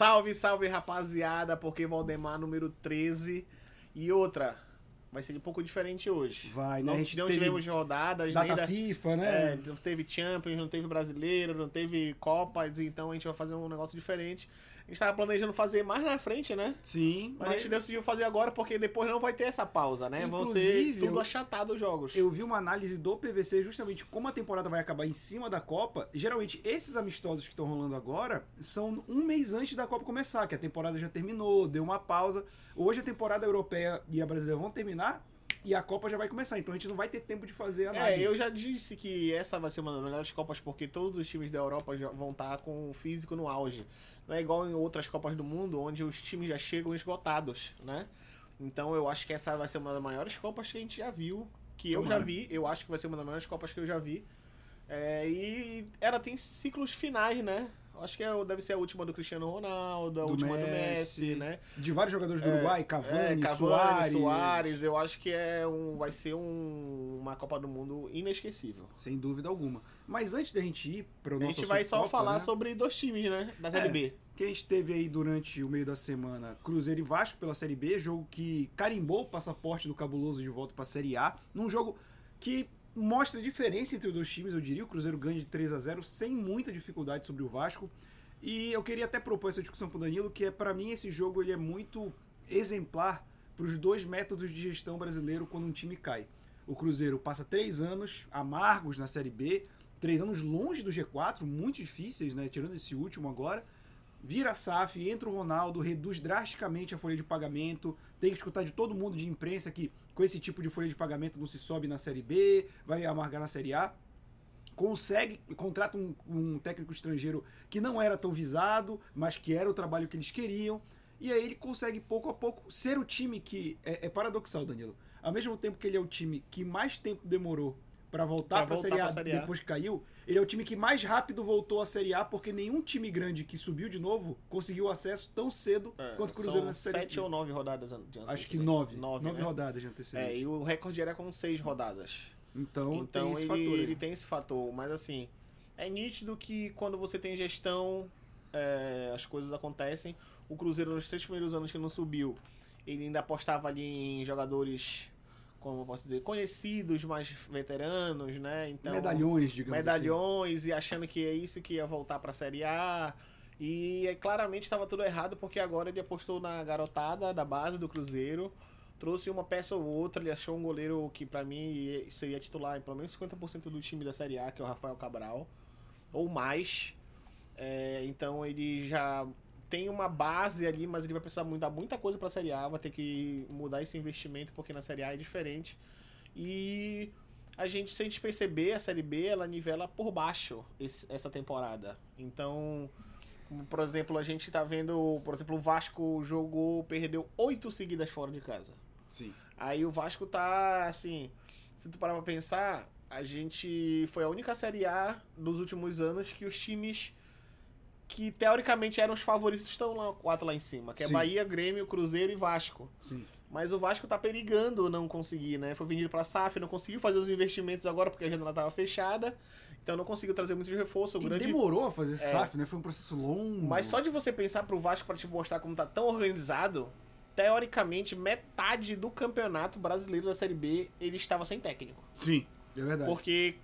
Salve, salve, rapaziada, porque Valdemar número 13. E outra, vai ser um pouco diferente hoje. Vai, né? Não, A gente não teve tivemos rodadas, Data nem da- FIFA, né? é, não teve Champions, não teve Brasileiro, não teve Copas, então a gente vai fazer um negócio diferente. A gente tava planejando fazer mais na frente, né? Sim, Mas a gente decidiu fazer agora porque depois não vai ter essa pausa, né? Vão ser Inclusive, tudo achatado os jogos. Eu vi uma análise do PVC justamente como a temporada vai acabar em cima da Copa. Geralmente, esses amistosos que estão rolando agora são um mês antes da Copa começar, que a temporada já terminou, deu uma pausa. Hoje a temporada europeia e a brasileira vão terminar e a Copa já vai começar. Então a gente não vai ter tempo de fazer a análise. É, eu já disse que essa vai ser uma das melhores Copas porque todos os times da Europa vão estar com o físico no auge. Não é igual em outras Copas do Mundo, onde os times já chegam esgotados, né? Então eu acho que essa vai ser uma das maiores Copas que a gente já viu. Que eu já Tomara. vi, eu acho que vai ser uma das maiores Copas que eu já vi. É, e ela tem ciclos finais, né? Acho que é- deve ser a última do Cristiano Ronaldo, a Do última do Messi. Messi, né? De vários jogadores do Uruguai, Cavani, É, Cavani, Soares. Soares, eu acho que é um, vai ser um- uma Copa do Mundo inesquecível. Sem dúvida alguma. Mas antes da gente ir para o A nosso gente vai só falar né? sobre dois times, né? Da Série É. B. que a gente teve aí durante o meio da semana Cruzeiro e Vasco pela Série B, jogo que carimbou o passaporte do Cabuloso de volta para a Série A, num jogo que mostra a diferença entre os dois times, eu diria. O Cruzeiro ganha de 3 a 0 sem muita dificuldade sobre o Vasco. E eu queria até propor essa discussão pro Danilo, que é para mim esse jogo ele é muito exemplar para os dois métodos de gestão brasileiro quando um time cai. O Cruzeiro passa três anos amargos na Série B, três anos longe do G4, muito difíceis, né? Tirando esse último agora. Vira a SAF, entra o Ronaldo, reduz drasticamente a folha de pagamento. Tem que escutar de todo mundo de imprensa que com esse tipo de folha de pagamento não se sobe na Série B, vai amargar na Série A consegue, contrata um, um técnico estrangeiro que não era tão visado, mas que era o trabalho que eles queriam. E aí ele consegue pouco a pouco ser o time que. É, é paradoxal, Danilo. Ao mesmo tempo que ele é o time que mais tempo demorou para voltar Pra para a Série A. depois que caiu, ele é o time que mais rápido voltou à Série A, porque nenhum time grande que subiu de novo conseguiu acesso tão cedo É, quanto o Cruzeiro nessa Série sete ou nove rodadas de Acho que antecedência. nove. Nove, Nove né? rodadas de É, antecedência. e o recorde era com seis rodadas. Então, Então tem esse ele, fator. aí. ele tem esse fator. Mas assim, é nítido que quando você tem gestão, é, as coisas acontecem. O Cruzeiro, nos três primeiros anos que não subiu, ele ainda apostava ali em jogadores, como eu posso dizer, conhecidos, mais veteranos, né? Então, medalhões, digamos assim. medalhões e achando que é isso que ia voltar pra Série A. E é, claramente estava tudo errado porque agora ele apostou na garotada da base do Cruzeiro. Trouxe uma peça ou outra, ele achou um goleiro que pra mim ia- seria titular em pelo menos 50% do time da Série A, que é o Rafael Cabral, ou mais. É, então ele já tem uma base ali, mas ele vai precisar mudar muita coisa pra Série A, vai ter que mudar esse investimento porque na Série A é diferente. E a gente, se a gente perceber, a Série B, ela nivela por baixo esse- essa temporada. Então, por exemplo, a gente tá vendo, por exemplo, o Vasco jogou, perdeu oito seguidas fora de casa. Sim. Aí o Vasco tá, assim, se tu parar pra pensar, a gente foi a única Série A dos últimos anos que os times que teoricamente eram os favoritos estão lá, quatro lá em cima, que é Sim. Bahia, Grêmio, Cruzeiro e Vasco. Sim. Mas o Vasco tá perigando não conseguir, né? Foi vendido pra SAF, não conseguiu fazer os investimentos agora porque a janela tava fechada. Então não conseguiu trazer muito de reforço. O E grande... demorou a fazer SAF, né? Foi um processo longo. Mas só de você pensar pro Vasco pra te mostrar como tá tão organizado, teoricamente, metade do campeonato brasileiro da Série B ele estava sem técnico. Sim, é verdade. Porque,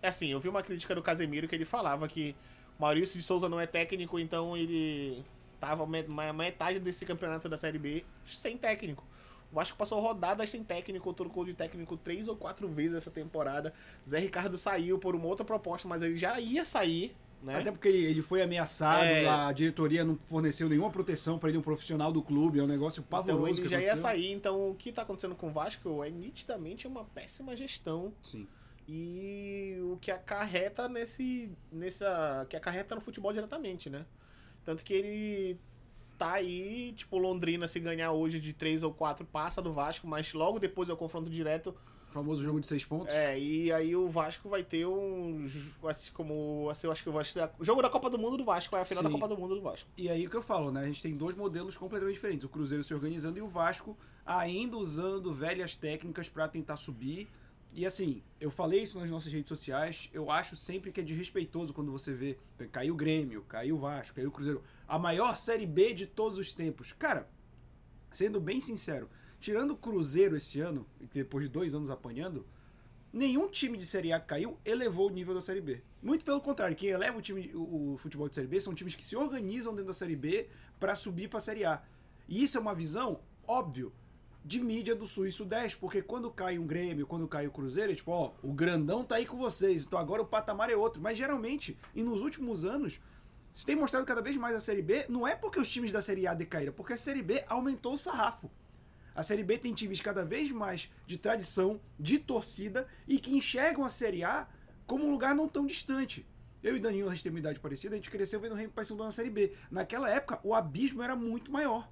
assim, eu vi uma crítica do Casemiro que ele falava que Maurício de Souza não é técnico, então ele tava metade desse campeonato da Série B sem técnico. O Vasco passou rodadas sem técnico, trocou de técnico três ou quatro vezes essa temporada. Zé Ricardo saiu por uma outra proposta, mas ele já ia sair, né? Até porque ele, ele foi ameaçado, É. a diretoria não forneceu nenhuma proteção pra ele, um profissional do clube, é um negócio pavoroso. Então ele já ia sair, então o que tá acontecendo com o Vasco é nitidamente uma péssima gestão Sim. E o que acarreta nesse nessa que acarreta no futebol diretamente, né? Tanto que ele tá aí, tipo, Londrina se ganhar hoje de 3 ou 4 passa do Vasco, mas logo depois é o confronto direto. O famoso jogo de seis pontos. É, e aí o Vasco vai ter um assim como assim, eu acho que o Vasco o jogo da Copa do Mundo do Vasco, é a final Sim. da Copa do Mundo do Vasco. E aí o que eu falo, né? A gente tem dois modelos completamente diferentes. O Cruzeiro se organizando e o Vasco ainda usando velhas técnicas pra tentar subir. E assim, eu falei isso nas nossas redes sociais, eu acho sempre que é desrespeitoso quando você vê, caiu o Grêmio, caiu o Vasco, caiu o Cruzeiro, a maior Série B de todos os tempos. Cara, sendo bem sincero, tirando o Cruzeiro esse ano, depois de dois anos apanhando, nenhum time de Série A que caiu elevou o nível da Série B. Muito pelo contrário, quem eleva o, time, o, o futebol de Série B são times que se organizam dentro da Série B para subir para a Série A. E isso é uma visão, óbvio, de mídia do Sul e Sudeste, porque quando cai um Grêmio, quando cai o Cruzeiro, é tipo, ó, o grandão tá aí com vocês, então agora o patamar é outro. Mas geralmente, e nos últimos anos, se tem mostrado cada vez mais a Série B, não é porque os times da Série A decaíram, porque a Série B aumentou o sarrafo. A Série B tem times cada vez mais de tradição, de torcida e que enxergam a Série A como um lugar não tão distante. Eu e Danilo, a gente tem uma idade parecida, a gente cresceu vendo o Remo Paysandu na Série B. Naquela época, o abismo era muito maior.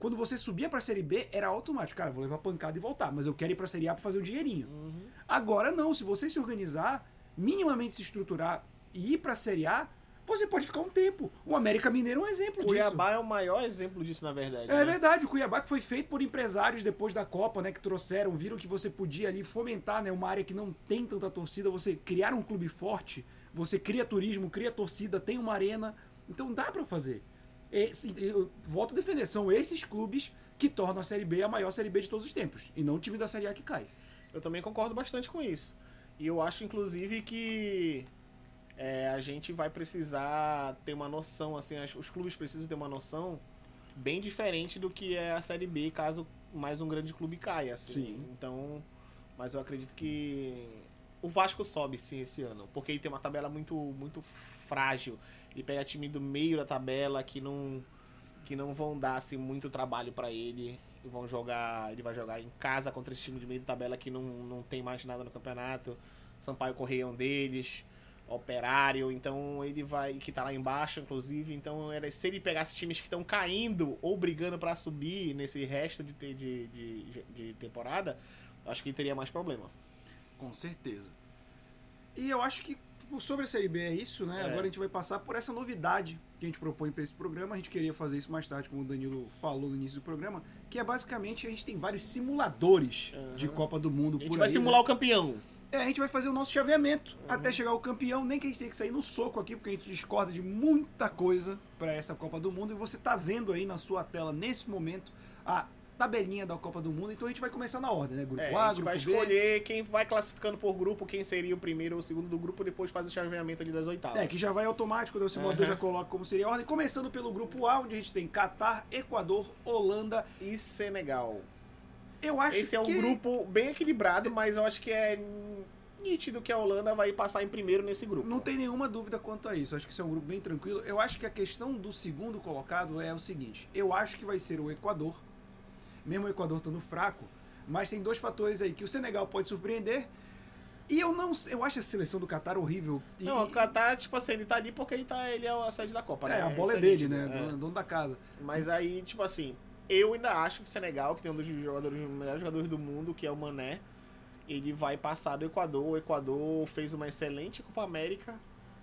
Quando você subia pra Série B, era automático. Cara, vou levar pancada e voltar, mas eu quero ir pra Série A pra fazer um dinheirinho. Uhum. Agora não, se você se organizar, minimamente se estruturar e ir pra Série A, você pode ficar um tempo. O América Mineiro é um exemplo Cuiabá disso. é o maior exemplo disso, na verdade. É né? verdade, o Cuiabá que foi feito por empresários depois da Copa, né, que trouxeram, viram que você podia ali fomentar, né, uma área que não tem tanta torcida, você criar um clube forte, você cria turismo, cria torcida, tem uma arena, então dá pra fazer. Esse, eu volto a defender, são esses clubes que tornam a Série B a maior Série B de todos os tempos, e não o time da Série A que cai. Eu também concordo bastante com isso. E eu acho, inclusive, que é, a gente vai precisar ter uma noção, assim, as- os clubes precisam ter uma noção bem diferente do que é a Série B, caso mais um grande clube caia, assim. Sim. Então, mas eu acredito que o Vasco sobe, sim, esse ano, porque ele tem uma tabela muito, muito frágil. Ele pega time do meio da tabela que não que não vão dar assim, muito trabalho pra ele. E vão jogar, ele vai jogar em casa contra esse time de meio de tabela que não, não tem mais nada no campeonato. Sampaio Correia é um deles, Operário, então ele vai que tá lá embaixo, inclusive, então era se ele pegasse times que estão caindo ou brigando pra subir nesse resto de, de, de, de temporada, acho que ele teria mais problema. Com certeza. E eu acho que sobre a Série B é isso, né? É. Agora a gente vai passar por essa novidade que a gente propõe para esse programa. A gente queria fazer isso mais tarde, como o Danilo falou no início do programa, que é basicamente a gente tem vários simuladores Aham. de Copa do Mundo A gente por vai aí, simular né? o campeão. É, a gente vai fazer o nosso chaveamento até chegar o campeão. Nem que a gente tenha que sair no soco aqui, porque a gente discorda de muita coisa para essa Copa do Mundo. E você tá vendo aí na sua tela, nesse momento, a tabelinha da Copa do Mundo. Então a gente vai começar na ordem, né? Grupo É, A, a gente Grupo vai B. escolher quem vai classificando por grupo, quem seria o primeiro ou o segundo do grupo, depois faz o chaveamento ali das oitavas. É, que já vai automático, né? o simulador Aham. já coloca como seria a ordem. Começando pelo grupo A, onde a gente tem Catar, Equador, Holanda. E Senegal. Eu acho Esse é um que... grupo bem equilibrado, mas eu acho que é nítido que a Holanda vai passar em primeiro nesse grupo. Não tem nenhuma dúvida quanto a isso. Acho que isso é um grupo bem tranquilo. Eu acho que a questão do segundo colocado é o seguinte: eu acho que vai ser o Equador, mesmo o Equador estando fraco, mas tem dois fatores aí que o Senegal pode surpreender. E eu não eu acho a seleção do Catar horrível. E, Não, o Qatar, tipo assim, ele tá ali porque ele, tá, ele é a sede da Copa, né? é, a bola é Isso dele, né? é. Dono, dono da casa. Mas aí, tipo assim, eu ainda acho que o Senegal, que tem um dos jogadores, um dos melhores jogadores do mundo, que é o Mané, ele vai passar do Equador. O Equador fez uma excelente Copa América.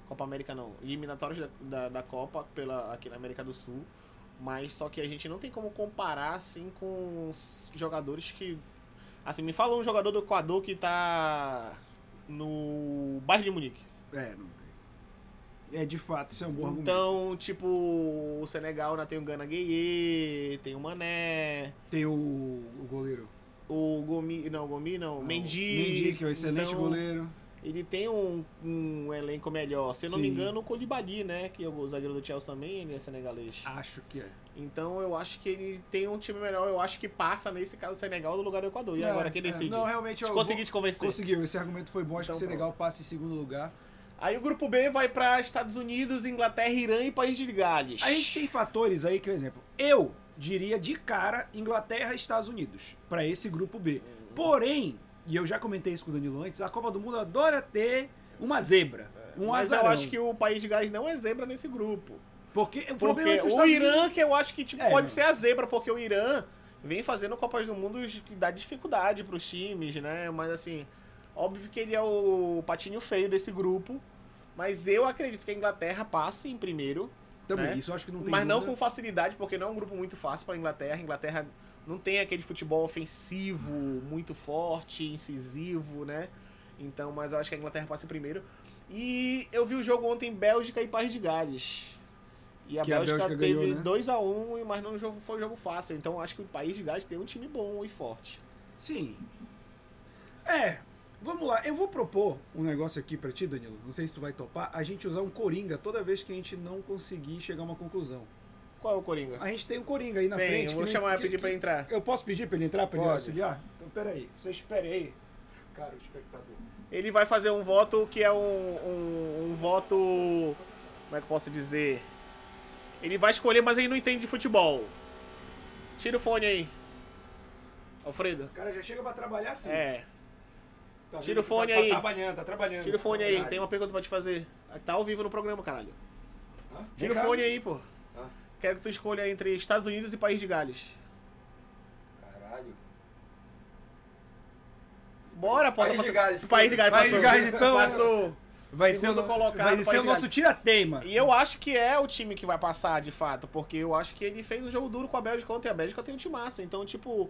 Copa América não, eliminatórias da, da, da Copa pela, aqui na América do Sul. Mas só que a gente não tem como comparar assim com os jogadores que. Assim, me fala um jogador do Equador que tá no Bayern de Munique. É, não tem. É, de fato, isso é um bom argumento. Então, tipo, o Senegal ainda tem o Gana Gueye, tem o Mané, Tem o, o goleiro. o Gomi, não, Gomi não, Mendy. Mendy, que é um excelente Então, goleiro. Ele tem um, um elenco melhor. Se eu não me engano, o Colibali, né, que é o zagueiro do Chelsea também, ele é senegalês. Acho que é. Então, eu acho que ele tem um time melhor. Eu acho que passa, nesse caso, o Senegal no lugar do Equador. E Não, agora, quem é, decide? Não, realmente eu Consegui vou- te convencer. Conseguiu, esse argumento foi bom. Acho Então que o Senegal passa em segundo lugar. Aí o grupo B vai para Estados Unidos, Inglaterra, Irã e País de Gales. A gente tem fatores aí que, por exemplo, eu diria de cara Inglaterra e Estados Unidos para esse grupo B. Porém, e eu já comentei isso com o Danilo antes, a Copa do Mundo adora ter uma zebra, um Mas azarão. eu acho que o País de Gales não é zebra nesse grupo. porque o Porque problema é que os o Estados Irã, Unidos- que eu acho que tipo, É, pode não. ser a zebra, porque o Irã vem fazendo Copas do Mundo que dá dificuldade pros times, né? Mas assim, óbvio que ele é o patinho feio desse grupo. Mas eu acredito que a Inglaterra passe em primeiro. Também, né? isso eu acho que não tem Mas não dúvida. com facilidade, porque não é um grupo muito fácil para a Inglaterra. A Inglaterra não tem aquele futebol ofensivo muito forte, incisivo, né? Então, mas eu acho que a Inglaterra passa em primeiro. E eu vi o jogo ontem Bélgica e País de Gales. E a Que a Bélgica, Bélgica teve né? 2x1, mas não foi um jogo fácil. Então acho que o País de Gales tem um time bom e forte. Sim. É, vamos lá. Eu vou propor um negócio aqui pra ti, Danilo. Não sei se tu vai topar. A gente usar um coringa toda vez que a gente não conseguir chegar a uma conclusão. Qual é o Coringa? A gente tem um coringa aí na Tem, frente. eu vou que- chamar que- pedir que- pra entrar. Eu posso pedir pra ele entrar, pra ele Pode. auxiliar? Então, peraí. Você espere aí. Cara, o espectador. Ele vai fazer um voto que é um, um, um voto. Como é que eu posso dizer? Ele vai escolher, mas ele não entende de futebol. Tira o fone aí. Alfredo. O cara já chega pra trabalhar assim. É. Tá Tira o vendo? fone tá, aí. Tá trabalhando, tá trabalhando. Tira o fone aí. Verdade. Tem uma pergunta pra te fazer. Tá ao vivo no programa, caralho. Hã? Tira o Vem cá. fone aí, pô. Quero que tu escolha entre Estados Unidos e País de Gales. Caralho. Bora, pô. País de Gales. País de Gales País de passou. Gales, então. Passou. Vai ser, o, colocado, vai ser o de nosso tira-teima. E eu acho que é o time que vai passar, de fato, porque eu acho que ele fez um jogo duro com a Bélgica ontem. A Bélgica tem um time massa. Então, tipo,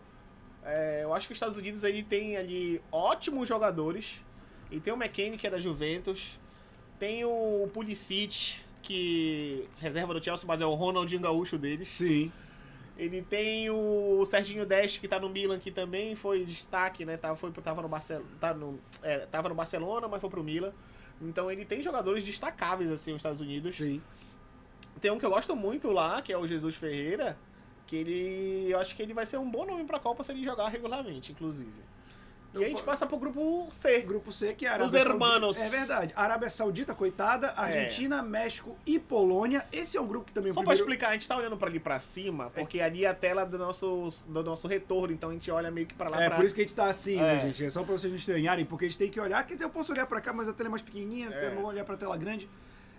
é, eu acho que os Estados Unidos ele tem ali ótimos jogadores. E tem o McKennie, que é da Juventus. Tem o Pulisic, que reserva do Chelsea, mas é o Ronaldinho Gaúcho deles. Sim. Ele tem o Serginho Deste, que tá no Milan, que também foi destaque, né? Tava, foi, tava, no, Barcel, tá no, é, tava no Barcelona, mas foi pro Milan. Então ele tem jogadores destacáveis, assim, os Estados Unidos. Sim. Tem um que eu gosto muito lá, que é o Jesus Ferreira, que ele. Eu acho que ele vai ser um bom nome pra Copa se ele jogar regularmente, inclusive. Então, e a gente passa pro grupo C. Grupo C, que é a Os Arábia hermanos. Saudita. É verdade. Arábia Saudita, coitada, Argentina, México e Polônia. Esse é um grupo que também... o Só pra primeiro- explicar, a gente tá olhando pra ali pra cima, porque ali é a tela do nosso, do nosso retorno, então a gente olha meio que pra lá É, pra. por isso que a gente tá assim, né, É. gente? É só pra vocês não estranharem, porque a gente tem que olhar. Quer dizer, eu posso olhar pra cá, mas a tela é mais pequenininha, É. eu vou olhar pra tela grande.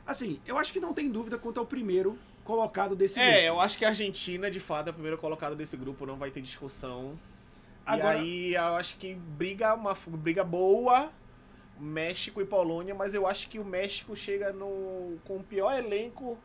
Assim, eu acho que não tem dúvida quanto ao primeiro colocado desse É, grupo. eu acho que a Argentina, de fato, é o primeiro colocado desse grupo, não vai ter discussão. Agora- E aí eu acho que briga uma briga boa, México e Polônia, mas eu acho que o México chega no com o pior elenco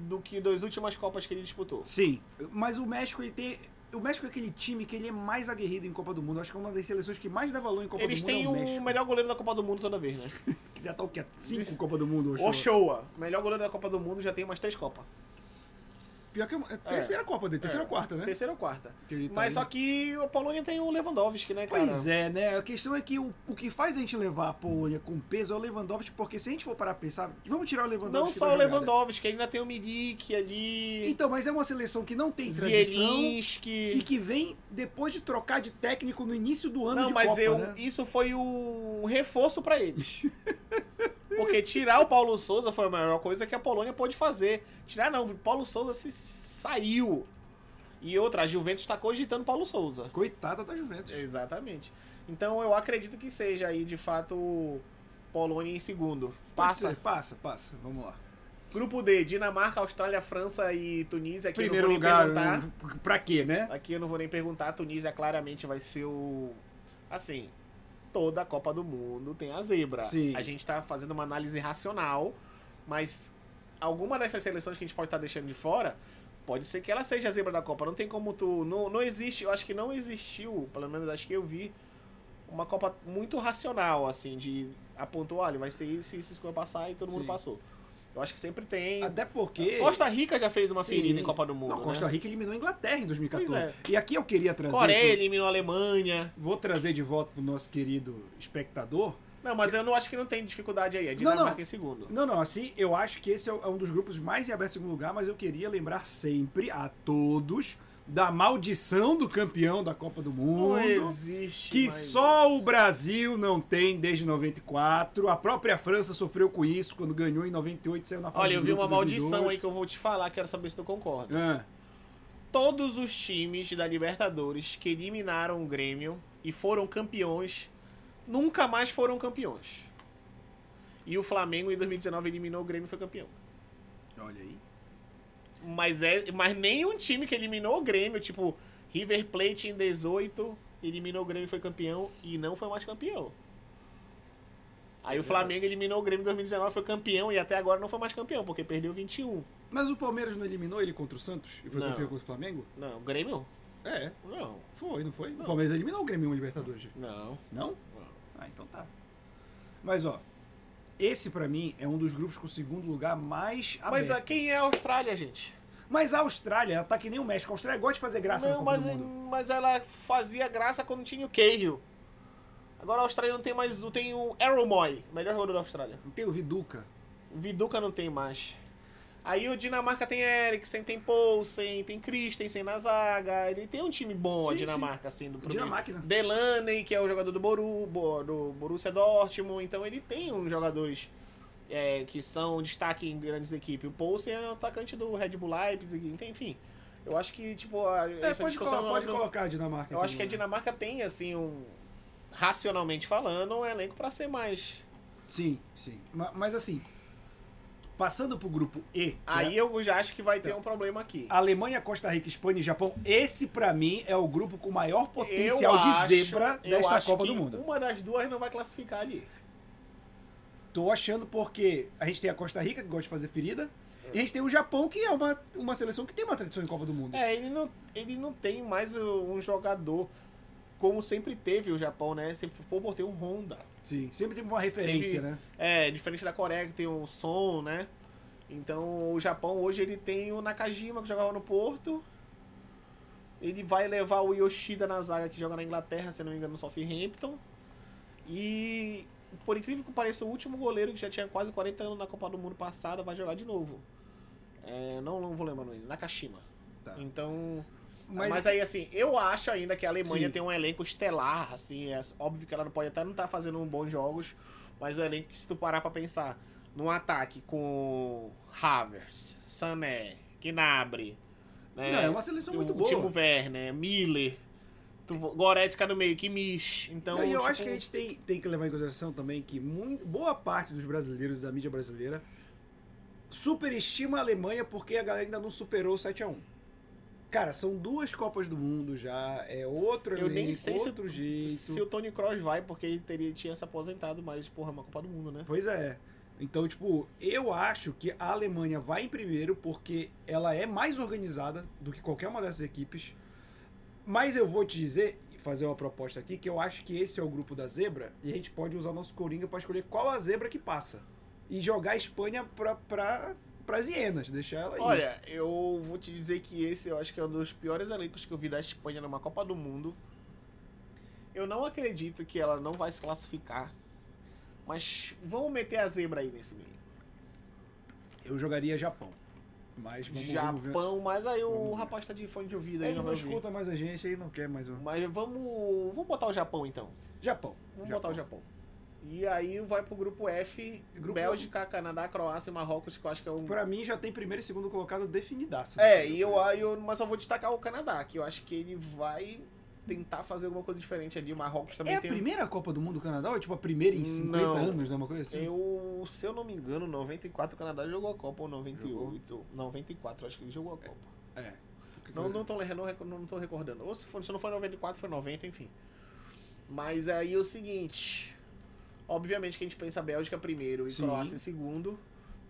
do que das últimas Copas que ele disputou. Sim, mas o México, ele tem... O México é aquele time que ele é mais aguerrido em Copa do Mundo. Acho que é uma das seleções que mais dá valor em Copa Eles do Mundo têm é o o melhor goleiro da Copa do Mundo toda vez, né? Que já tá o quê? Cinco Copa do Mundo, O hoje. Showa, melhor goleiro da Copa do Mundo, já tem umas três Copas. Pior que é é terceira Copa dele, terceira É, ou quarta, né? Terceira ou quarta. Que tá Mas só que a Polônia tem o Lewandowski, né, cara? Pois é, né? A questão é que o, o que faz a gente levar a Polônia com peso é o Lewandowski, porque se a gente for parar pra pensar, vamos tirar o Lewandowski Não só o. Lewandowski, ainda tem o Milik ali. Então, mas é uma seleção que não tem tradição Zielinski. e que vem depois de trocar de técnico no início do ano Não, de mas Copa, eu, né? isso foi um reforço pra eles. Porque tirar o Paulo Souza foi a maior coisa que a Polônia pôde fazer. Tirar não, o Paulo Souza se saiu. E outra, a Juventus tá cogitando Paulo Souza. Coitada da Juventus. Exatamente. Então eu acredito que seja aí, de fato, Polônia em segundo. Passa. ser, passa, passa. Vamos lá. Grupo D, Dinamarca, Austrália, França e Tunísia. Aqui Primeiro eu não vou nem lugar, perguntar. pra quê, né? Aqui eu não vou nem perguntar, a Tunísia claramente vai ser o. Assim, toda a Copa do Mundo tem a zebra. Sim. A gente tá fazendo uma análise racional, mas alguma dessas seleções que a gente pode estar deixando de fora, pode ser que ela seja a zebra da Copa. Não tem como tu. Não, não existe, eu acho que não existiu, pelo menos acho que eu vi, uma Copa muito racional, assim, de apontou, olha, vai ser isso, isso, isso que vai passar e todo mundo Sim. passou. Eu acho que sempre tem. Até porque. Costa Rica já fez uma Sim. ferida em Copa do Mundo. Não, Costa né? Rica eliminou a Inglaterra em 2014. Pois é. E aqui eu queria trazer. Coreia pro- eliminou a Alemanha. Vou trazer de volta pro nosso querido espectador. Não, mas eu não acho que não tem dificuldade aí. É Não, Dinamarca não. em segundo. Não, não, assim, eu acho que esse é um dos grupos mais em aberto em segundo lugar, mas eu queria lembrar sempre a todos da maldição do campeão da Copa do Não Mundo. existe. Que só o Brasil não tem desde 94. A própria França sofreu com isso quando ganhou em 98 e saiu na fase Olha, eu vi uma maldição 2002. aí que eu vou te falar, quero saber se tu concorda. Ah, Todos os times da Libertadores que eliminaram o Grêmio e foram campeões, nunca mais foram campeões. E o Flamengo em 2019 eliminou o Grêmio e foi campeão. olha aí. Mas, é, mas nenhum time que eliminou o Grêmio, tipo River Plate em 18, eliminou o Grêmio e foi campeão e não foi mais campeão. Aí o Flamengo eliminou o Grêmio em 2019, foi campeão e até agora não foi mais campeão, porque perdeu 21. Mas o Palmeiras não eliminou ele contra o Santos e foi Não. campeão contra o Flamengo? Não, o Grêmio? É, Não. foi, não foi? Não. O Palmeiras eliminou o Grêmio em Libertadores. Não. Não? não. Ah, então tá. Mas ó, esse pra mim é um dos grupos com o segundo lugar mais Mas aberto. a, quem é a Austrália, gente? Mas a Austrália, ela tá que nem o México. A Austrália gosta de fazer graça não, mas, mas ela fazia graça quando tinha o Cahill. Agora a Austrália não tem mais. Não tem o Arrow Moy, melhor jogador da Austrália. Não tem o Viduca. O Viduca não tem mais. Aí o Dinamarca tem Eriksen, tem Poulsen, tem Christensen na zaga. Ele tem um time bom, a Sim, Dinamarca, assim, do. Dinamarca, né? Delaney, que é o jogador do, Boru, Bo- do Borussia Dortmund. Então ele tem uns jogadores é, que são destaque em grandes equipes. O Poulsen é o atacante do Red Bull Leipzig, então, enfim. Eu acho que, tipo, a, É, essa pode, discussão colo- não- pode não- colocar a Dinamarca. Eu acho que a segundo. Dinamarca tem, assim, um. Racionalmente falando, um elenco pra ser mais. Sim, sim. Ma- Mas assim, passando pro grupo E, que Aí é eu já acho que vai ter um problema aqui. Alemanha, Costa Rica, Espanha e Japão, esse pra mim é o grupo com maior potencial Eu de acho- zebra desta Copa do Mundo. Uma das duas não vai classificar ali. Tô achando porque a gente tem a Costa Rica, que gosta de fazer ferida, e a gente tem o Japão, que é uma, uma seleção que tem uma tradição em Copa do Mundo. É, ele não, ele não tem mais um jogador como sempre teve o Japão, né? Sempre foi por ter um Honda. Sim, sempre teve uma referência, Teve- né? É, diferente da Coreia que tem o Son, né? Então o Japão hoje ele tem o Nakajima que jogava no Porto. Ele vai levar o Yoshida na zaga que joga na Inglaterra, se não me engano, no Southampton. E por incrível que pareça, o último goleiro que já tinha quase 40 anos na Copa do Mundo passada vai jogar de novo. É, não, não vou lembrar o nome, Nakashima. Tá. Então, Mas- mas, aí, assim, eu acho ainda que a Alemanha Sim. tem um elenco estelar, assim, é óbvio que ela não pode até não estar fazendo bons jogos, mas o elenco, se tu parar pra pensar, num ataque com Havertz, Sané, Gnabry, né? Não, é uma seleção muito o boa. Timo Werner, Miller, Goretzka no meio, Kimmich, então... e eu tipo, acho que a gente tem, tem que levar em consideração também que muito, boa parte dos brasileiros da mídia brasileira superestima a Alemanha porque a galera ainda não superou o 7x1. Cara, são duas Copas do Mundo já, é outro Eu nem elenco, sei se, outro jeito. se o Tony Kroos vai, porque ele teria, tinha se aposentado, mas, porra, é uma Copa do Mundo, né? Pois é. Então, tipo, eu acho que a Alemanha vai em primeiro porque ela é mais organizada do que qualquer uma dessas equipes. Mas eu vou te dizer, e fazer uma proposta aqui, que eu acho que esse é o grupo da zebra e a gente pode usar nosso coringa para escolher qual a zebra que passa. E jogar a Espanha pra, pra, pras hienas, deixar ela aí. Olha, eu vou te dizer que esse eu acho que é um dos piores elencos que eu vi da Espanha numa Copa do Mundo. Eu não acredito que ela não vai se classificar. Mas vamos meter a zebra aí nesse meio. eu jogaria Japão. Mas vamos. Japão, mas aí o Vamos ver. rapaz tá de fone de ouvido aí, Ele não não escuta mais a gente, aí não quer mais um. Mas vamos, vamos botar o Japão então. Japão. Vamos botar o Japão. E aí vai pro grupo F, Grupo- Bélgica, Canadá, Croácia e Marrocos, que eu acho que é um Pra mim já tem primeiro e segundo colocado definidaço. É, e eu, eu, mas eu vou destacar o Canadá, que eu acho que ele vai tentar fazer alguma coisa diferente ali. O Marrocos também É a tem. primeira Copa do Mundo do Canadá ou é tipo a primeira em 50 Não. anos, né? Uma coisa assim? Eu, se eu não me engano, 94 o Canadá jogou a Copa, ou 98. 94, acho que ele jogou a Copa. É. Porque Não, não, tô, não, não tô recordando. Ou se, for, se não foi 94, foi 90, enfim. Mas aí é o seguinte. Obviamente que a gente pensa Bélgica primeiro e Sim. Croácia em segundo.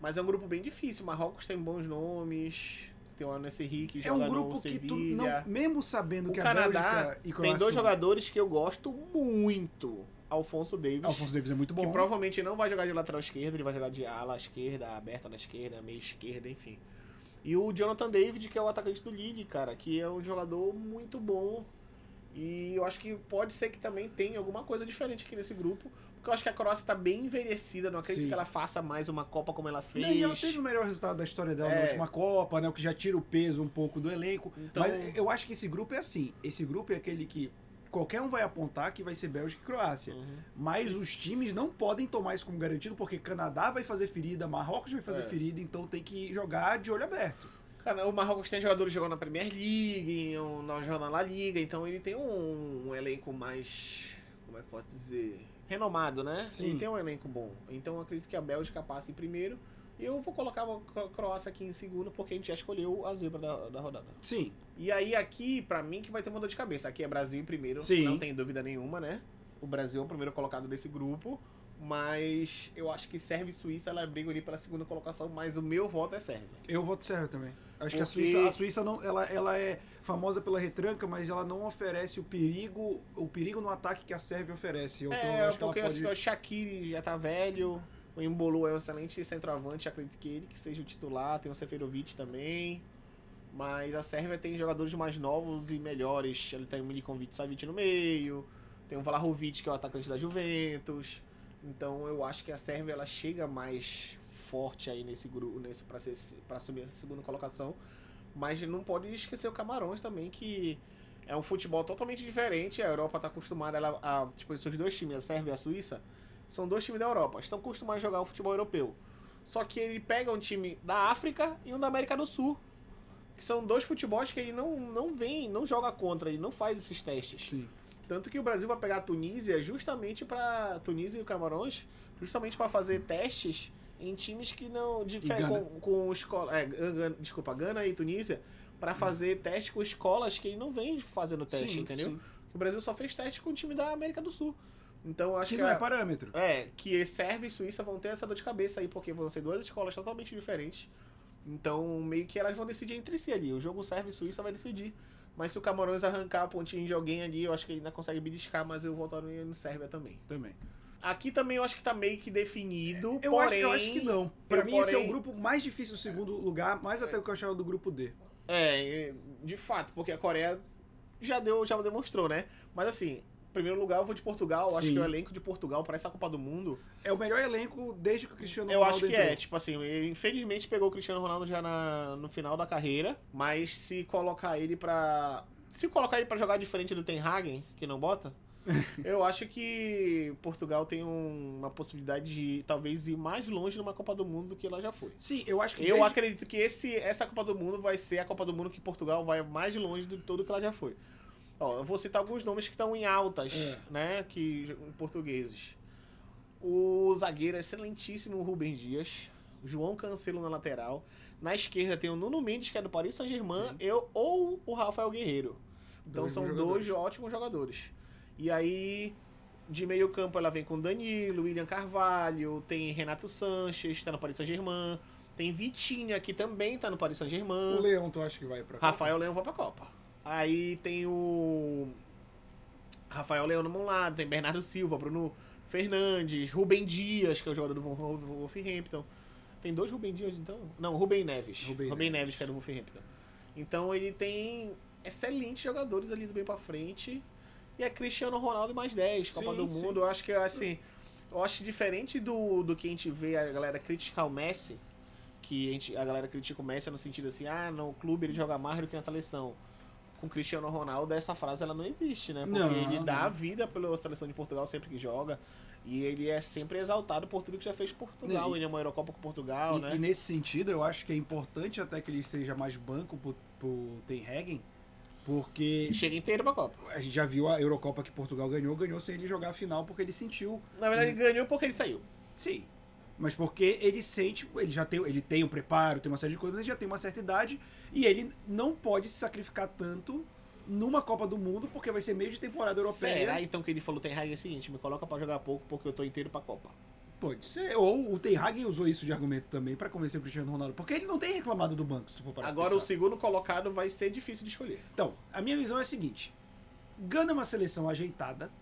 Mas é um grupo bem difícil. Marrocos tem bons nomes. Tem o Anas Henrique, É um grupo que tu não, mesmo sabendo O que a Canadá Bélgica e Croácia tem dois jogadores que eu gosto muito. Alfonso Davis. Alfonso Davis é muito bom. Que provavelmente não vai jogar de lateral esquerdo, ele vai jogar de ala esquerda, aberta na esquerda, meia esquerda, enfim. E o Jonathan David, que é o atacante do League, cara, que é um jogador muito bom. E eu acho que pode ser que também tenha alguma coisa diferente aqui nesse grupo. Porque eu acho que a Croácia tá bem envelhecida, não acredito Sim. que ela faça mais uma Copa como ela fez. E ela teve o melhor resultado da história dela na É. última Copa, né? O que já tira o peso um pouco do elenco. Então- Mas eu acho que esse grupo é assim. Esse grupo é aquele que qualquer um vai apontar que vai ser Bélgica e Croácia. Uhum. Mas os times não podem tomar isso como garantido, porque Canadá vai fazer ferida, Marrocos vai fazer É. ferida, então tem que jogar de olho aberto. Cara, o Marrocos tem jogadores jogando na Premier League, jogando na La Liga, então ele tem um, um elenco mais. Como é que pode dizer? Renomado, né? Sim. Ele tem um elenco bom. Então eu acredito que a Bélgica passe em primeiro. E eu vou colocar a Cro- Croácia aqui em segundo, porque a gente já escolheu a zebra da, da rodada. Sim. E aí aqui, pra mim, que vai ter uma dor de cabeça. Aqui é Brasil em primeiro, Sim. não tem dúvida nenhuma, né? O Brasil é o primeiro colocado desse grupo. Mas eu acho que Sérvia e Suíça ela briga ali pela segunda colocação, mas o meu voto é Sérvia. Eu voto Sérvia também. Acho que a Porque- Suíça, a Suíça não, ela, ela é famosa pela retranca, mas ela não oferece o perigo, o perigo no ataque que a Sérvia oferece. Eu, então, eu é, acho que ela porque eu acho pode... que o Shaqiri já tá velho, o Embolo é um excelente centroavante, acredito que ele que seja o titular, tem o Seferovic também. Mas a Sérvia tem jogadores mais novos e melhores. Ele tem o Milinkovic Savic no meio, tem o Vlahovic que é o atacante da Juventus. Então eu acho que a Sérvia ela chega mais forte aí nesse grupo, nesse para assumir essa segunda colocação. Mas não pode esquecer o Camarões também que é um futebol totalmente diferente. A Europa está acostumada ela, a tipo esses dois times, a Sérvia e a Suíça, são dois times da Europa. Estão acostumados a jogar o futebol europeu. Só que ele pega um time da África e um da América do Sul. Que são dois futebols que ele não, não vem, não joga contra, ele não faz esses testes. Sim. Tanto que o Brasil vai pegar a Tunísia justamente para Tunísia e o Camarões, justamente para fazer testes em times que não diferem com, com escola, é, desculpa, Gana e Tunísia, para fazer teste com escolas que ele não vem fazendo teste, Sim, entendeu? sim. O Brasil só fez teste com o time da América do Sul. Então acho Que que, não a- é parâmetro. é, que Sérvia e Suíça vão ter essa dor de cabeça aí, porque vão ser duas escolas totalmente diferentes. Então, meio que elas vão decidir entre si ali. O jogo Sérvia e Suíça vai decidir. Mas se o Camarões arrancar a pontinha de alguém ali, eu acho que ele ainda consegue beliscar, mas eu votaria no Sérvia também. Também. Aqui também eu acho que tá meio que definido. Eu, porém, acho, eu acho que não. Pra eu, mim, esse é o porém- grupo mais difícil do segundo lugar, mais até o que eu achava do grupo D. É, de fato, porque a Coreia já deu, já demonstrou, né? Mas assim, primeiro lugar eu vou de Portugal. Eu acho Sim. que o elenco de Portugal para essa Copa do Mundo É o melhor elenco desde que o Cristiano Eu Ronaldo acho que entrou. é, tipo assim, ele infelizmente pegou o Cristiano Ronaldo já na, no final da carreira, mas se colocar ele pra. Se colocar ele pra jogar diferente do Ten Hagen, que não bota, eu acho que Portugal tem um- uma possibilidade de talvez ir mais longe numa Copa do Mundo do que ela já foi. Sim, eu acho que Eu desde- acredito que esse, essa Copa do Mundo vai ser a Copa do Mundo que Portugal vai mais longe de tudo que ela já foi. Ó, eu vou citar alguns nomes que estão em altas, É. né? Que, em portugueses. O zagueiro é excelentíssimo Rubem Dias. João Cancelo na lateral. Na esquerda tem o Nuno Mendes, que é do Paris Saint-Germain, eu, ou o Rafael Guerreiro. Então Dois são bons dois jogadores. ótimos jogadores. E aí, de meio campo, ela vem com Danilo, William Carvalho, tem Renato Sanches, tá no Paris Saint-Germain. Tem Vitinha, que também tá no Paris O Saint-Germain. Leão, tu acha que vai pra Copa? Rafael Leão vai pra Copa. Aí tem o. Rafael Leão no lado, tem Bernardo Silva, Bruno Fernandes, Rubem Dias, que é o jogador do Wolverhampton. Tem dois Rubem Dias, então? Não, Rubem Neves. Rubem Rubem, Neves. Neves. que é do Wolverhampton. Então ele tem excelentes jogadores ali do bem pra frente. E é Cristiano Ronaldo mais 10, Copa Sim, do sim. Mundo. Eu acho que, assim, eu acho diferente do, do que a gente vê a galera criticar o Messi, que a, gente, a galera critica o Messi no sentido assim, ah, não, o clube ele joga mais do que na seleção. Com o Cristiano Ronaldo, essa frase ela não existe, né? Porque Não, ele dá a vida pela seleção de Portugal sempre que joga. E ele é sempre exaltado por tudo que já fez por Portugal. E- ele é uma Eurocopa com Portugal, E, né? e nesse sentido, eu acho que é importante até que ele seja mais banco pro, pro Ten Hagen, porque Chega inteiro pra Copa. a gente já viu a Eurocopa que Portugal ganhou, ganhou sem ele jogar a final porque ele sentiu. Na verdade, ele ganhou porque ele saiu. Sim. Mas porque ele sente, ele já tem, ele tem um preparo, tem uma série de coisas, ele já tem uma certa idade e ele não pode se sacrificar tanto numa Copa do Mundo porque vai ser meio de temporada europeia. Será então que ele falou tem Hag é o seguinte, me coloca pra jogar pouco porque eu tô inteiro pra Copa. Pode ser. Ou o Ten Hag usou isso de argumento também pra convencer o Cristiano Ronaldo, porque ele não tem reclamado do banco, se for para Agora o segundo colocado vai ser difícil de escolher. Então, a minha visão é a seguinte: Gana é uma seleção ajeitada,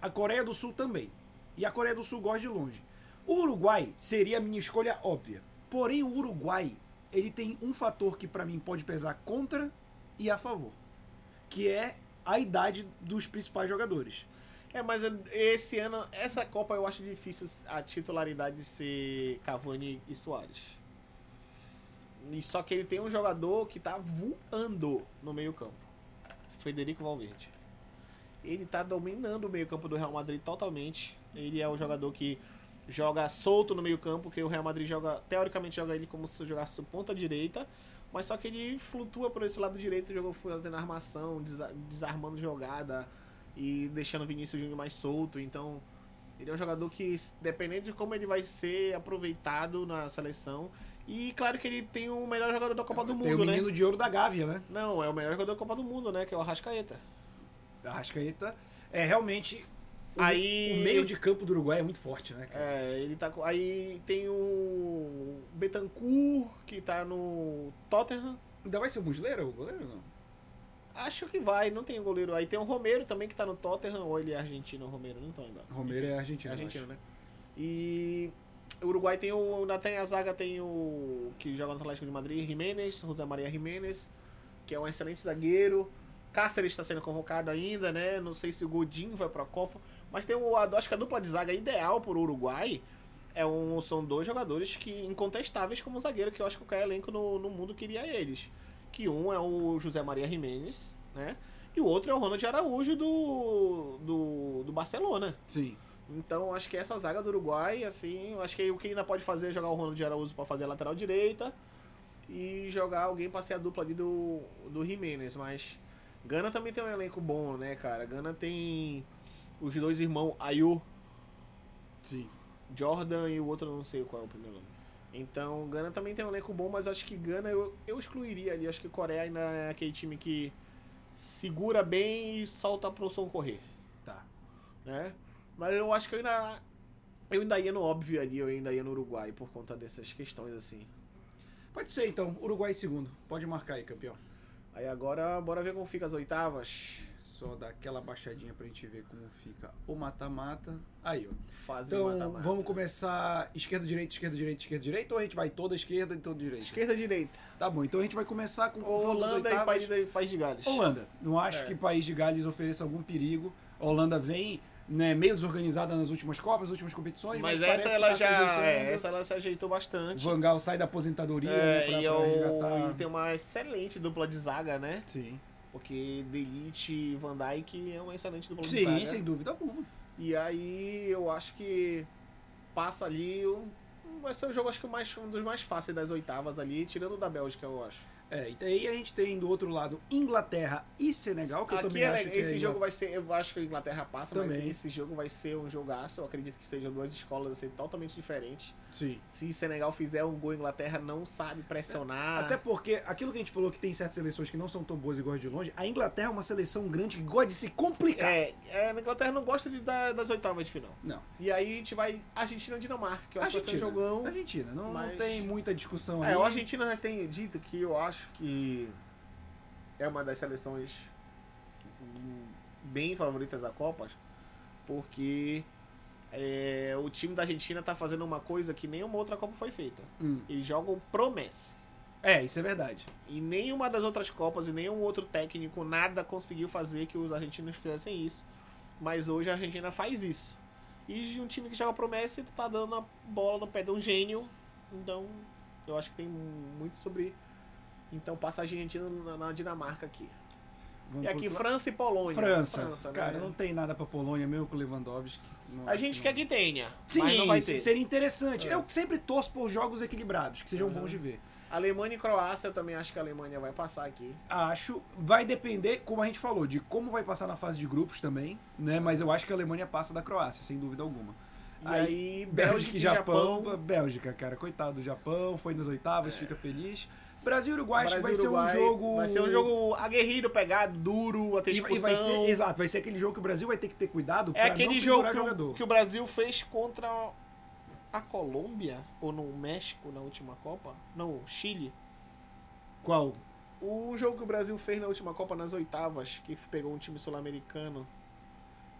a Coreia do Sul também. E a Coreia do Sul gosta de longe. O Uruguai seria a minha escolha óbvia. Porém, o Uruguai, ele tem um fator que pra mim pode pesar contra e a favor, que é a idade dos principais jogadores. É, mas esse ano, essa Copa eu acho difícil a titularidade ser Cavani e Soares. E só que ele tem um jogador que tá voando no meio-campo. Federico Valverde. Ele tá dominando o meio-campo do Real Madrid totalmente. Ele é o jogador que joga solto no meio-campo, porque o Real Madrid joga, teoricamente joga ele como se jogasse ponta direita, mas só que ele flutua por esse lado direito, jogou fazendo armação, desa- desarmando jogada e deixando o Vinícius Júnior mais solto. Então, ele é um jogador que, dependendo de como ele vai ser aproveitado na seleção, e claro que ele tem o melhor jogador da Copa do tem o Mundo, né? menino de ouro da Gávea, né? Não, é o melhor jogador da Copa do Mundo, né? Que é o Arrascaeta. Da Rascaeta. É realmente. O, Aí- o meio de campo do Uruguai é muito forte, né, cara? É, ele tá com- Aí tem o Betancourt, que tá no Tottenham. Ainda vai ser o Muslera, o goleiro ou não? Acho que vai, não tem o goleiro. Aí tem o Romero também, que tá no Tottenham, ou ele é argentino, o Romero, não tô lembrando. Romero Enfim, é argentino. é argentino, né? E o Uruguai tem o. Na tem a zaga tem o. que joga no Atlético de Madrid, Jiménez, José Maria Jiménez, que é um excelente zagueiro. Cáceres está sendo convocado ainda, né? Não sei se o Godinho vai pra Copa. Mas tem o. Acho que a dupla de zaga ideal pro Uruguai é um, são dois jogadores que incontestáveis como zagueiro, que eu acho que qualquer elenco no, no mundo queria eles. Que um é o José Maria Jiménez, né? E o outro é o Ronald Araújo do, do, do Barcelona. Sim. Então, acho que essa zaga do Uruguai, assim, acho que o que ainda pode fazer é jogar o Ronald Araújo para fazer a lateral direita e jogar alguém para ser a dupla ali do, do Jimenez. Mas Gana também tem um elenco bom, né, cara? Gana tem os dois irmãos Ayu, Sim. Jordan e o outro eu não sei qual é o primeiro nome. Então, Gana também tem um elenco bom, mas acho que Gana eu, eu excluiria ali. Acho que Coreia ainda é aquele time que segura bem e solta pro som correr Tá. né? Mas eu acho que eu ainda. Eu ainda ia no óbvio ali, eu ainda ia no Uruguai por conta dessas questões assim. Pode ser, então. Uruguai segundo. Pode marcar aí, campeão. Aí agora, bora ver como fica as oitavas. Só dar aquela baixadinha pra gente ver como fica o mata-mata. Aí, ó. Fase Então, mata-mata. vamos começar esquerda, direita, esquerda, direita, esquerda, direita, ou a gente vai toda esquerda e toda direita? Esquerda direita. Tá bom, então a gente vai começar com o Holanda e. País de, País de Gales. Holanda. Não acho É. que o país de Gales ofereça algum perigo. A Holanda vem né, meio desorganizada nas últimas Copas, nas últimas competições, mas, Mas essa ela tá já. É, essa ela se ajeitou bastante. Van Gaal sai da aposentadoria né, É, pra, e, pra eu, resgatar. e tem uma excelente dupla de zaga, né? Sim. Porque Delite e Van Dijk é uma excelente dupla de Sim, zaga. sem dúvida alguma. E aí eu acho que passa ali. um- Vai ser o jogo, acho que mais, um dos mais fáceis das oitavas ali, tirando o da Bélgica, eu acho. É, e aí a gente tem do outro lado Inglaterra e Senegal, que eu Aqui também é acho que esse é jogo vai ser. Eu acho que a Inglaterra passa, Também. mas esse jogo vai ser um jogaço. Eu acredito que sejam duas escolas assim, totalmente diferentes. Sim. Se Senegal fizer um gol, a Inglaterra não sabe pressionar. Até porque aquilo que a gente falou que tem certas seleções que não são tão boas e gostam de longe, a Inglaterra é uma seleção grande que gosta de se complicar. É, é, a Inglaterra não gosta de, da- das oitavas de final. Não. E aí a gente vai Argentina e Dinamarca, que eu acho que vai ser um Argentina. jogão. Argentina, não, não mas- tem muita discussão aí. É, o Argentina já tem dito que eu acho que é uma das seleções bem favoritas da Copa, porque é, o time da Argentina tá fazendo uma coisa que nenhuma outra Copa foi feita. Hum. Eles jogam promessa. É, isso é verdade. E nenhuma das outras Copas e nenhum outro técnico nada conseguiu fazer que os argentinos fizessem isso. Mas hoje a Argentina faz isso. E um time que joga promessa, tu tá dando a bola no pé de um gênio. Então, eu acho que tem muito sobre. Então passa a Argentina na, na Dinamarca aqui. Vamos E aqui pro- França e Polônia. França. né? Cara, não tem nada pra Polônia, mesmo com o Lewandowski. Não A gente que quer não. que tenha. Sim, não vai ter. seria interessante. É. Eu sempre torço por jogos equilibrados, que sejam Uhum. bons de ver. Alemanha e Croácia, eu também acho que a Alemanha vai passar aqui. Acho. Vai depender, como a gente falou, de como vai passar na fase de grupos também, né? Mas eu acho que a Alemanha passa da Croácia, sem dúvida alguma. E Aí, aí, Bélgica e Japão. Bélgica, cara, coitado do Japão, foi nas oitavas, fica feliz. Brasil e Uruguai, vai Brasil e ser um Uruguai, jogo. Vai ser um jogo aguerrido, pegado, duro, até discussão. e vai ser, exato, vai ser aquele jogo que o Brasil vai ter que ter cuidado É pra aquele não jogo que o, que o Brasil fez contra a Colômbia, ou no México na última Copa? Não, Chile. Qual? O jogo que o Brasil fez na última Copa nas oitavas, que pegou um time sul-americano,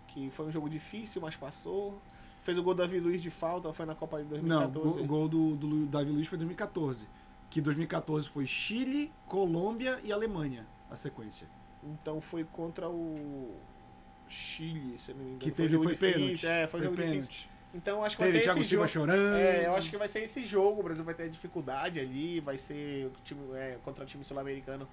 que foi um jogo difícil, mas passou. Fez o gol do Davi Luiz de falta, foi na Copa de Não, 2014. o gol do, do Davi Luiz foi 2014. Que 2014 foi Chile, Colômbia e Alemanha, a sequência. Então foi contra o Chile, se não me engano. Que teve jogo foi difícil, pênalti. É, foi, um jogo pênalti. difícil. Então acho que Teve vai ser Thiago esse Silva jogo. chorando. É, eu acho que vai ser esse jogo. O Brasil vai ter dificuldade ali, vai ser time, é, contra o time sul-americano.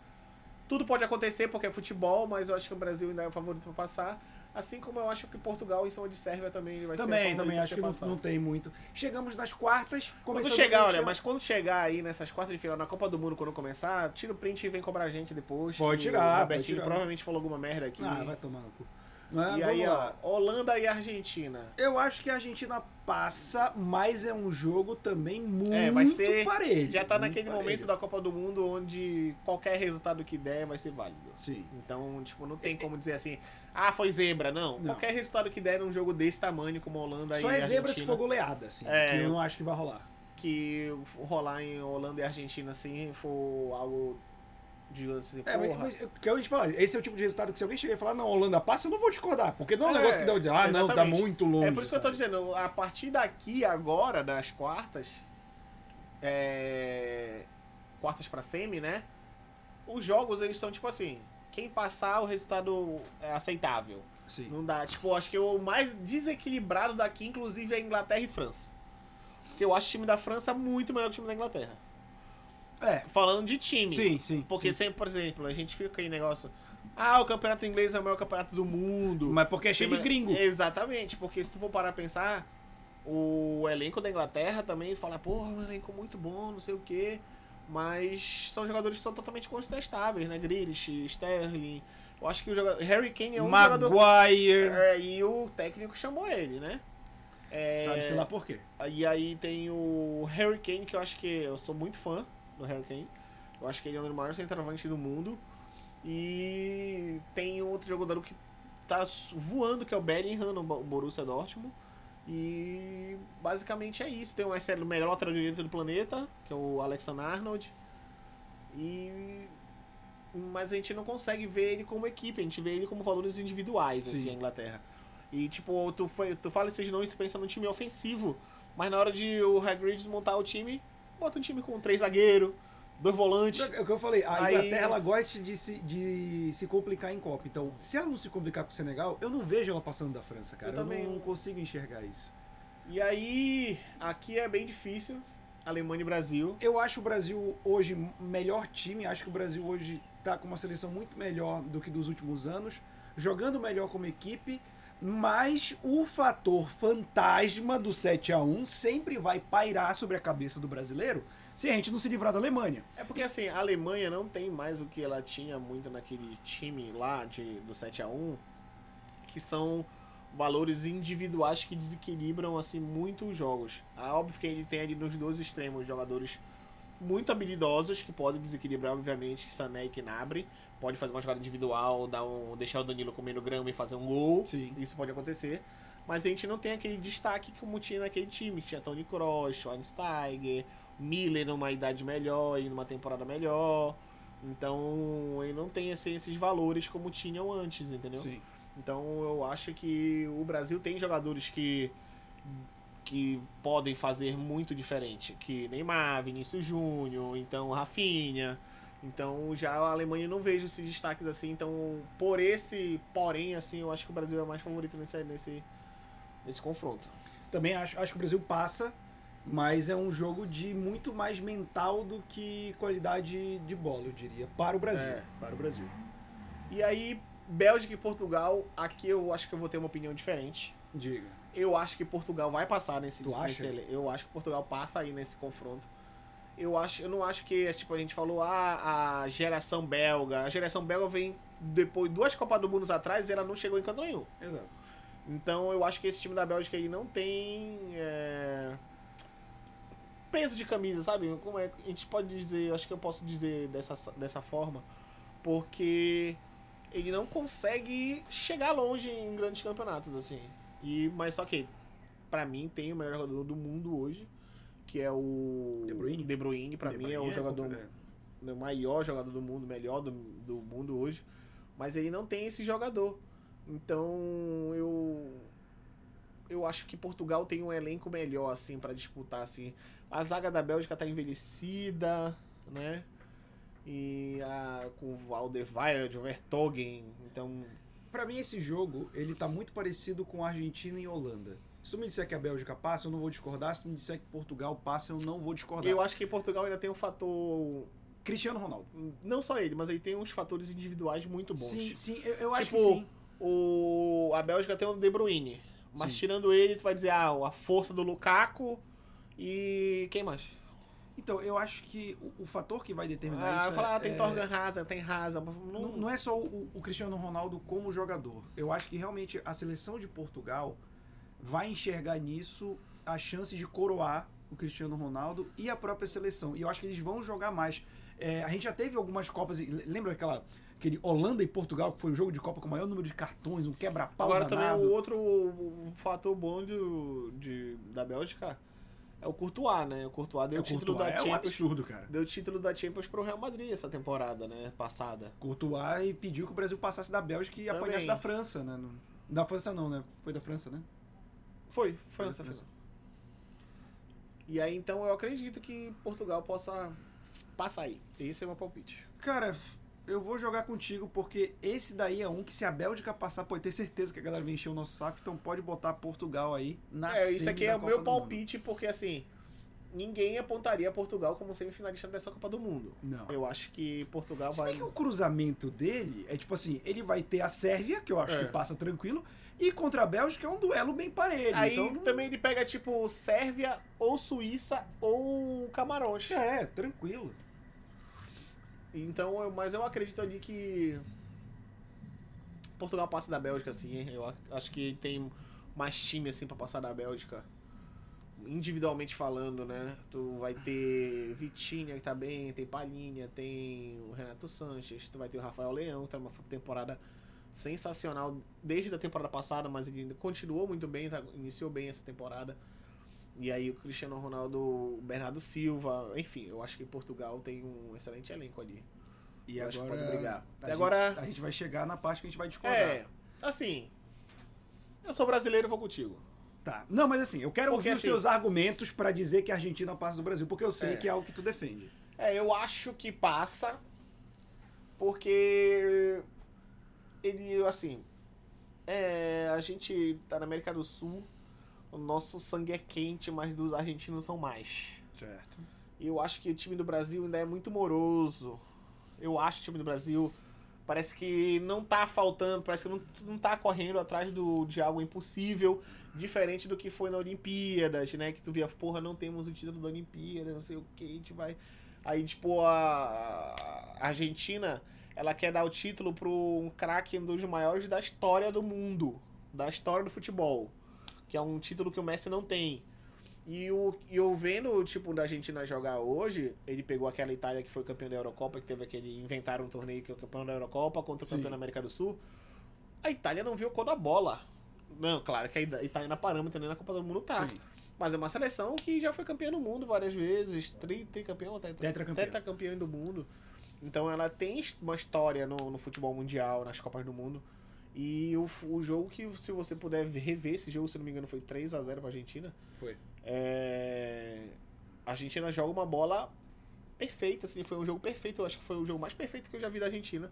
Tudo pode acontecer porque é futebol, mas eu acho que o Brasil ainda é o favorito para passar. Assim como eu acho que Portugal em cima de Sérvia também vai ser Também, favorito também a acho ser que não, não tem muito. Chegamos nas quartas. Quando chegar, olha, mas quando chegar aí nessas quartas de final, na Copa do Mundo, quando começar, tira o print e vem cobrar a gente depois. Pode tirar, O pode Robertinho tirar. provavelmente falou alguma merda aqui. Ah, vai tomar no cu. Mas e aí, vamos lá. ó, Holanda e Argentina. Eu acho que a Argentina passa, mas é um jogo também muito É, vai ser- parelho. Já tá naquele parelho. momento da Copa do Mundo onde qualquer resultado que der vai ser válido. Sim. Então, tipo, não tem como dizer assim, ah, foi zebra. Não. Não. Qualquer resultado que der num jogo desse tamanho, como Holanda Só e é zebra se Argentina, for goleada, assim. É, que eu- não acho que vai rolar. que rolar em Holanda e Argentina, assim, for algo de assim, É, mas, mas o que eu te falar, esse é o tipo de resultado que se alguém chegar e falar, não, Holanda passa, eu não vou discordar. Porque não é um É, negócio que dá dizer, ah, não, tá exatamente. muito longe. É por isso que eu tô sabe? dizendo, a partir daqui agora, das quartas, é, quartas pra semi, né? Os jogos, eles estão tipo assim, quem passar, o resultado é aceitável. Sim. Não dá, tipo, acho que o mais desequilibrado daqui, inclusive, é Inglaterra e França. Porque eu acho o time da França muito melhor que o time da Inglaterra. É, Falando de time. sim, sim. Porque sim. sempre, por exemplo, a gente fica aí negócio. Ah, o campeonato inglês é o maior campeonato do mundo. Mas porque é cheio de gringo. Exatamente, porque se tu for parar a pensar, o elenco da Inglaterra também fala, porra, um elenco muito bom, não sei o quê. Mas são jogadores que são totalmente contestáveis, né? Grealish, Sterling. Eu acho que o jogador. Harry Kane é um jogador. Maguire. É, e o técnico chamou ele, né? É, Sabe-se lá por quê. E aí tem o Harry Kane, que eu acho que eu sou muito fã do Harry Kane. Eu acho que ele é um dos maiores centroavantes do mundo. E tem outro jogador que tá voando, que é o Bellingham no Bo- Borussia Dortmund. E basicamente é isso. Tem o melhor lateral direito do planeta, que é o Alexander Arnold. E mas a gente não consegue ver ele como equipe, a gente vê ele como valores individuais, Sim. assim, a Inglaterra. E tipo, tu, foi, tu fala esses nomes, tu pensa num time ofensivo, mas na hora de o Hagrid montar o time, bota um time com três zagueiros, dois volantes. É o que eu falei, a Aí- Inglaterra ela gosta de se, de se complicar em Copa. Então, se ela não se complicar com o Senegal, eu não vejo ela passando da França, cara. Eu Eu, também não não. consigo enxergar isso. E aí, aqui é bem difícil, Alemanha e Brasil. Eu acho o Brasil hoje melhor time, acho que o Brasil hoje tá com uma seleção muito melhor do que dos últimos anos, jogando melhor como equipe, mas o fator fantasma do 7 a 1 sempre vai pairar sobre a cabeça do brasileiro se a gente não se livrar da Alemanha. É porque assim, a Alemanha não tem mais o que ela tinha muito naquele time lá de, do 7 a 1 que são valores individuais que desequilibram assim muito os jogos. É óbvio que ele tem ali nos dois extremos jogadores muito habilidosos que podem desequilibrar, obviamente, Sané e Gnabry. Pode fazer uma jogada individual, dar um, deixar o Danilo comendo grama e fazer um gol. Sim. Isso pode acontecer. Mas a gente não tem aquele destaque como tinha naquele time, que tinha Tony Kroos, Schweinsteiger, Miller numa idade melhor e numa temporada melhor. Então, ele não tem esse- esses valores como tinham antes, entendeu? Sim. Então, eu acho que o Brasil tem jogadores que que podem fazer muito diferente, que Neymar, Vinícius Júnior, então Rafinha. Então, já a Alemanha não vejo esses destaques assim, então por esse porém assim, eu acho que o Brasil é mais favorito nesse nesse nesse confronto. Também acho, acho que o Brasil passa, mas é um jogo de muito mais mental do que qualidade de bola, eu diria, para o Brasil. É. Para o Brasil. E aí, Bélgica e Portugal, aqui eu acho que eu vou ter uma opinião diferente. Diga. Eu acho que Portugal vai passar nesse, Tu acha? nesse- Eu acho que Portugal passa aí nesse confronto. Eu acho, eu não acho que, tipo, a gente falou, ah, a geração belga. A geração belga vem depois duas Copas do Mundo atrás e ela não chegou em canto nenhum. Exato. Então eu acho que esse time da Bélgica aí não tem é, peso de camisa, sabe? Como é que a gente pode dizer, acho que eu posso dizer dessa, dessa forma, porque ele não consegue chegar longe em grandes campeonatos assim. E mas só que pra mim tem o melhor jogador do mundo hoje, que é o De Bruyne. De Bruyne, para mim é Bruyne o jogador é. o maior jogador do mundo, melhor do, do mundo hoje, mas ele não tem esse jogador. Então eu eu acho que Portugal tem um elenco melhor assim para disputar assim. A zaga da Bélgica tá envelhecida, né? E a, com o Alderweireld, o Vertogen, então Pra mim, esse jogo, ele tá muito parecido com Argentina e Holanda. Se tu me disser que a Bélgica passa, eu não vou discordar. Se tu me disser que Portugal passa, eu não vou discordar. eu acho que Portugal ainda tem um fator Cristiano Ronaldo. não só ele, mas ele tem uns fatores individuais muito bons. Sim, sim, eu, eu acho Tipo, que sim. O, a Bélgica tem o De Bruyne. Mas Sim. tirando ele, tu vai dizer, ah, a força do Lukaku e. Quem mais? Então, eu acho que o, o fator que vai determinar Ah, isso eu falar, é, ah, tem é- Torgan Hazard, tem Hazard. não, Não, não é só o, o Cristiano Ronaldo como jogador. Eu acho que realmente a seleção de Portugal vai enxergar nisso a chance de coroar o Cristiano Ronaldo e a própria seleção. E eu acho que eles vão jogar mais. É, a gente já teve algumas Copas. Lembra aquela. Aquele Holanda e Portugal, que foi um jogo de Copa com o maior número de cartões, um quebra-pau Agora também danado. o outro o fator bom do, de, da Bélgica é o Courtois, né? O Courtois deu É, o título Courtois da é um Champions. absurdo, cara. Deu o título da Champions pro Real Madrid essa temporada, né? Passada. Courtois e pediu que o Brasil passasse da Bélgica e Também. apanhasse da França, né? Da França não, né? Foi da França, né? Foi, França. França. E aí então eu acredito que Portugal possa passar aí. Esse é o meu palpite. Cara, eu vou jogar contigo porque esse daí é um que se a Bélgica passar, pode ter certeza que a galera vai encher o nosso saco, então pode botar Portugal aí na é, isso aqui é o meu palpite porque assim, ninguém apontaria Portugal como semifinalista dessa Copa do Mundo. Não. Eu acho que Portugal Se vai bem que o cruzamento dele é tipo assim, ele vai ter a Sérvia, que eu acho É. que passa tranquilo, e contra a Bélgica é um duelo bem parelho. Aí então, também ele pega tipo Sérvia ou Suíça ou Camarões. é, tranquilo. Então, mas eu acredito ali que Portugal passa da Bélgica, assim. Eu acho que tem mais time assim pra passar da Bélgica. Individualmente falando, né? Tu vai ter Vitinha que tá bem, tem Palhinha, tem o Renato Sanches, tu vai ter o Rafael Leão, que tá numa temporada sensacional desde a temporada passada, mas ele continuou muito bem, tá- iniciou bem essa temporada. E aí o Cristiano Ronaldo, o Bernardo Silva, enfim, eu acho que Portugal tem um excelente elenco ali. E Eu acho que agora, pode brigar. A, gente, agora- a gente vai chegar na parte que a gente vai discordar. É, assim, eu sou brasileiro, vou contigo. Tá. Não, mas assim, eu quero Porque, ouvir os assim- teus argumentos pra dizer que a Argentina passa do Brasil, porque eu sei É. que é algo que tu defende. É, eu acho que passa, porque ele, assim, é, a gente tá na América do Sul, o nosso sangue é quente, mas dos argentinos são mais. Certo. E eu acho que o time do Brasil ainda é muito moroso. Eu acho que o time do Brasil parece que não tá faltando, parece que não, não tá correndo atrás do, de algo impossível, diferente do que foi na Olimpíadas, né? Que tu via, porra, não temos o título da Olimpíada, não sei o que, a gente vai. Aí, tipo, a a Argentina, ela quer dar o título pro um craque um dos maiores da história do mundo, da história do futebol, que é um título que o Messi não tem. E o, e eu vendo, tipo, da Argentina jogar hoje, ele pegou aquela Itália que foi campeão da Eurocopa, que teve aquele. Inventaram um torneio que é o campeão da Eurocopa contra o Sim. campeão da América do Sul. A Itália não viu cor da bola. Não, claro que a Itália na parâmetro nem na Copa do Mundo tá. Sim. Mas é uma seleção que já foi campeã do mundo várias vezes. Tri, tricampeão, tetra, Tetracampeão. tetracampeão do mundo. Então ela tem uma história no, no futebol mundial, nas Copas do Mundo. E o, o jogo que, se você puder rever esse jogo, se não me engano, foi 3 a 0 pra Argentina. Foi. É, A Argentina joga uma bola perfeita, assim, foi um jogo perfeito. Eu acho que foi o jogo mais perfeito que eu já vi da Argentina.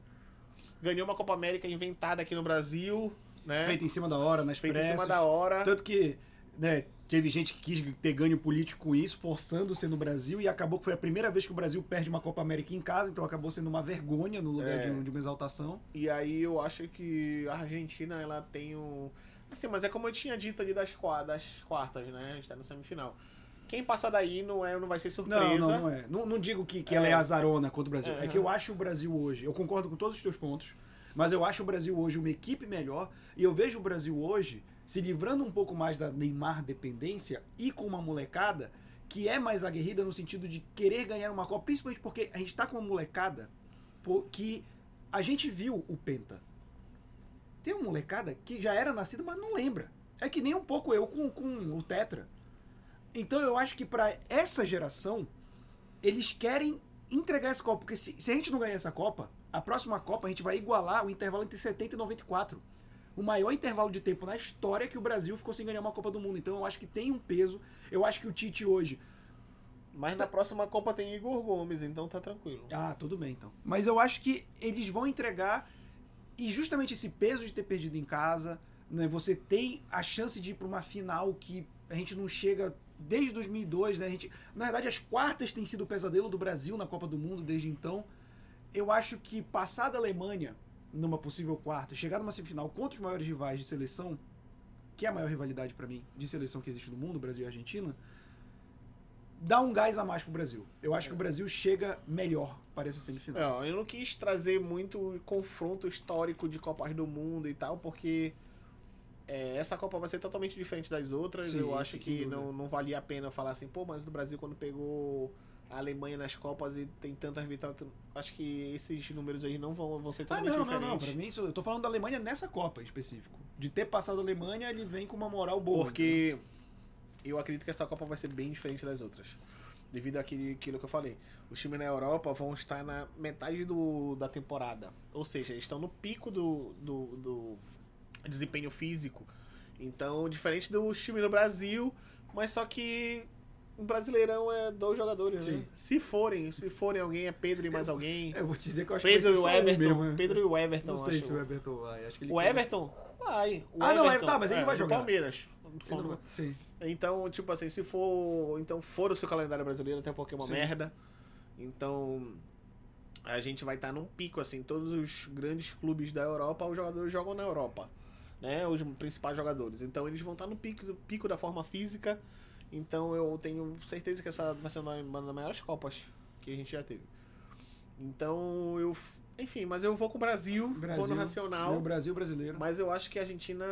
Ganhou uma Copa América inventada aqui no Brasil, né? Feito em cima da hora, nas Feita em cima da hora. Tanto que né, teve gente que quis ter ganho político com isso, forçando ser no Brasil, e acabou que foi a primeira vez que o Brasil perde uma Copa América em casa, então acabou sendo uma vergonha no lugar É. de, de uma exaltação. E aí eu acho que a Argentina, ela tem um... Assim, mas é como eu tinha dito ali das, das quartas, né? A gente tá na semifinal. Quem passar daí não, é, não vai ser surpresa. Não, não, não é. Não, não digo que, que É. ela é azarona contra o Brasil. É, É, que eu acho o Brasil hoje, eu concordo com todos os teus pontos, mas eu acho o Brasil hoje uma equipe melhor, e eu vejo o Brasil hoje se livrando um pouco mais da Neymar dependência e com uma molecada que é mais aguerrida no sentido de querer ganhar uma Copa, principalmente porque a gente tá com uma molecada que a gente viu o Penta. Tem uma molecada que já era nascida, mas não lembra. É que nem um pouco eu com, com o Tetra. Então eu acho que pra essa geração, eles querem entregar essa Copa. Porque se, se a gente não ganhar essa Copa, a próxima Copa a gente vai igualar o intervalo entre 70 e 94. O maior intervalo de tempo na história que o Brasil ficou sem ganhar uma Copa do Mundo. Então eu acho que tem um peso. Eu acho que o Tite hoje. Mas na próxima Copa tem Igor Gomes, então tá tranquilo. Ah, tudo bem então. Mas eu acho que eles vão entregar. E justamente esse peso de ter perdido em casa, né, você tem a chance de ir para uma final que a gente não chega desde 2002, né? A gente, na verdade, as quartas têm sido o pesadelo do Brasil na Copa do Mundo desde então. Eu acho que passar da Alemanha numa possível quarta, chegar numa semifinal contra os maiores rivais de seleção, que é a maior rivalidade para mim de seleção que existe no mundo, Brasil e Argentina, dá um gás a mais pro Brasil. Eu acho que o Brasil chega melhor para essa semifinal. Não, eu não quis trazer muito confronto histórico de Copas do Mundo e tal, porque é, essa Copa vai ser totalmente diferente das outras. Sim, eu acho que dúvida. não, não valia a pena falar assim, pô, mas o Brasil quando pegou a Alemanha nas Copas e tem tantas vitórias, acho que esses números aí não vão, vão ser Ah, totalmente não, não, não. Pra mim, isso, eu tô falando da Alemanha nessa Copa em específico. De ter passado a Alemanha, ele vem com uma moral boa. Porque eu acredito que essa Copa vai ser bem diferente das outras. Devido àquilo que eu falei. Os times na Europa vão estar na metade do, da temporada. Ou seja, estão no pico do, do, do desempenho físico. Então, diferente dos times no Brasil, mas só que o Brasileirão é dois jogadores, né? Sim. Se forem, se forem alguém, é Pedro e mais alguém. Eu vou te dizer que eu acho Pedro que e vai o ser um Everton. mesmo, né? Pedro e o Everton, Não sei acho. se o Everton vai. Acho que ele O Everton? Vai. O Ah, não, Everton, tá, mas ele é, vai jogar. Palmeiras. Não Sim. então, tipo assim, se for. Então, for o seu calendário brasileiro, até porque é uma Sim. merda. Então. A gente vai estar num pico, assim. Todos os grandes clubes da Europa, os jogadores jogam na Europa. Né? Os principais jogadores. Então, eles vão estar no pico, pico da forma física. Então, eu tenho certeza que essa vai ser uma das maiores Copas que a gente já teve. Então, eu. Enfim, mas eu vou com o Brasil, vou Brasil. no Racional. Meu Brasil brasileiro. Mas eu acho que a Argentina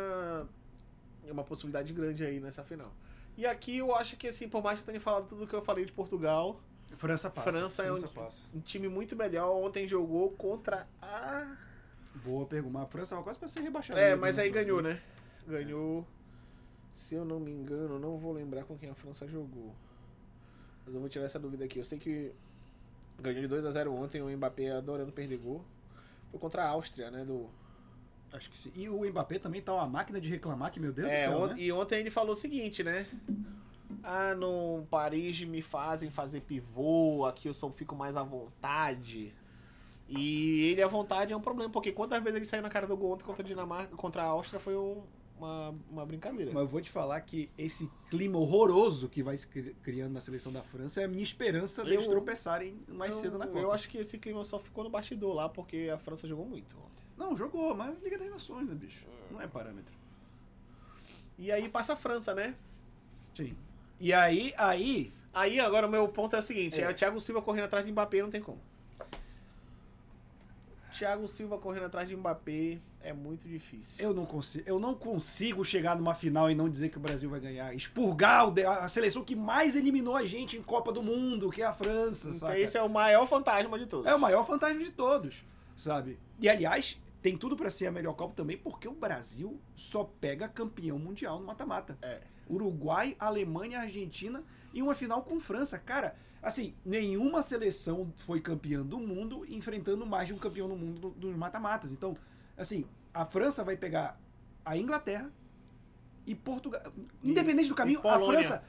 é uma possibilidade grande aí nessa final. E aqui eu acho que, assim, por mais que eu tenha falado tudo que eu falei de Portugal, França passa. França é um- passa. um time muito melhor. Ontem jogou contra a. Boa pergunta. A França tava quase pra ser rebaixada. É, né, mas aí ganhou, né? Ganhou. Se eu não me engano, não vou lembrar com quem a França jogou. Mas eu vou tirar essa dúvida aqui. Eu sei que ganhou de 2 a 0 ontem, o Mbappé adorando perder gol. Foi contra a Áustria, né? Do, Acho que sim. E o Mbappé também tá uma máquina de reclamar, que meu Deus do É, céu, on- né? e ontem ele falou o seguinte, né? Ah, no Paris me fazem fazer pivô, aqui eu só fico mais à vontade. E ele à vontade é um problema, porque quantas vezes ele saiu na cara do gol ontem contra a Dinamarca, contra a Áustria foi um- uma, uma brincadeira. Mas eu vou te falar que esse clima horroroso que vai se cri- criando na seleção da França é a minha esperança deles Eu- tropeçarem mais eu, cedo na Copa. Eu acho que esse clima só ficou no bastidor lá, porque a França jogou muito ontem. Não, jogou, mas Liga das Nações, né, bicho? Não é parâmetro. E aí passa a França, né? Sim. E aí, aí, Aí agora o meu ponto é o seguinte, É. é, o Thiago Silva correndo atrás de Mbappé, não tem como. Thiago Silva correndo atrás de Mbappé é muito difícil. eu não consigo, eu não consigo chegar numa final e não dizer que o Brasil vai ganhar. Expurgar a seleção que mais eliminou a gente em Copa do Mundo, que é a França, Então, sabe? esse é o maior fantasma de todos. É o maior fantasma de todos, sabe? E aliás, tem tudo pra ser a melhor Copa também, porque o Brasil só pega campeão mundial no mata-mata. É. Uruguai, Alemanha, Argentina e uma final com França. Cara, assim, nenhuma seleção foi campeã do mundo enfrentando mais de um campeão no mundo do- dos mata-matas. Então, assim, a França vai pegar a Inglaterra e Portugal. Independente do caminho, a Polônia. França.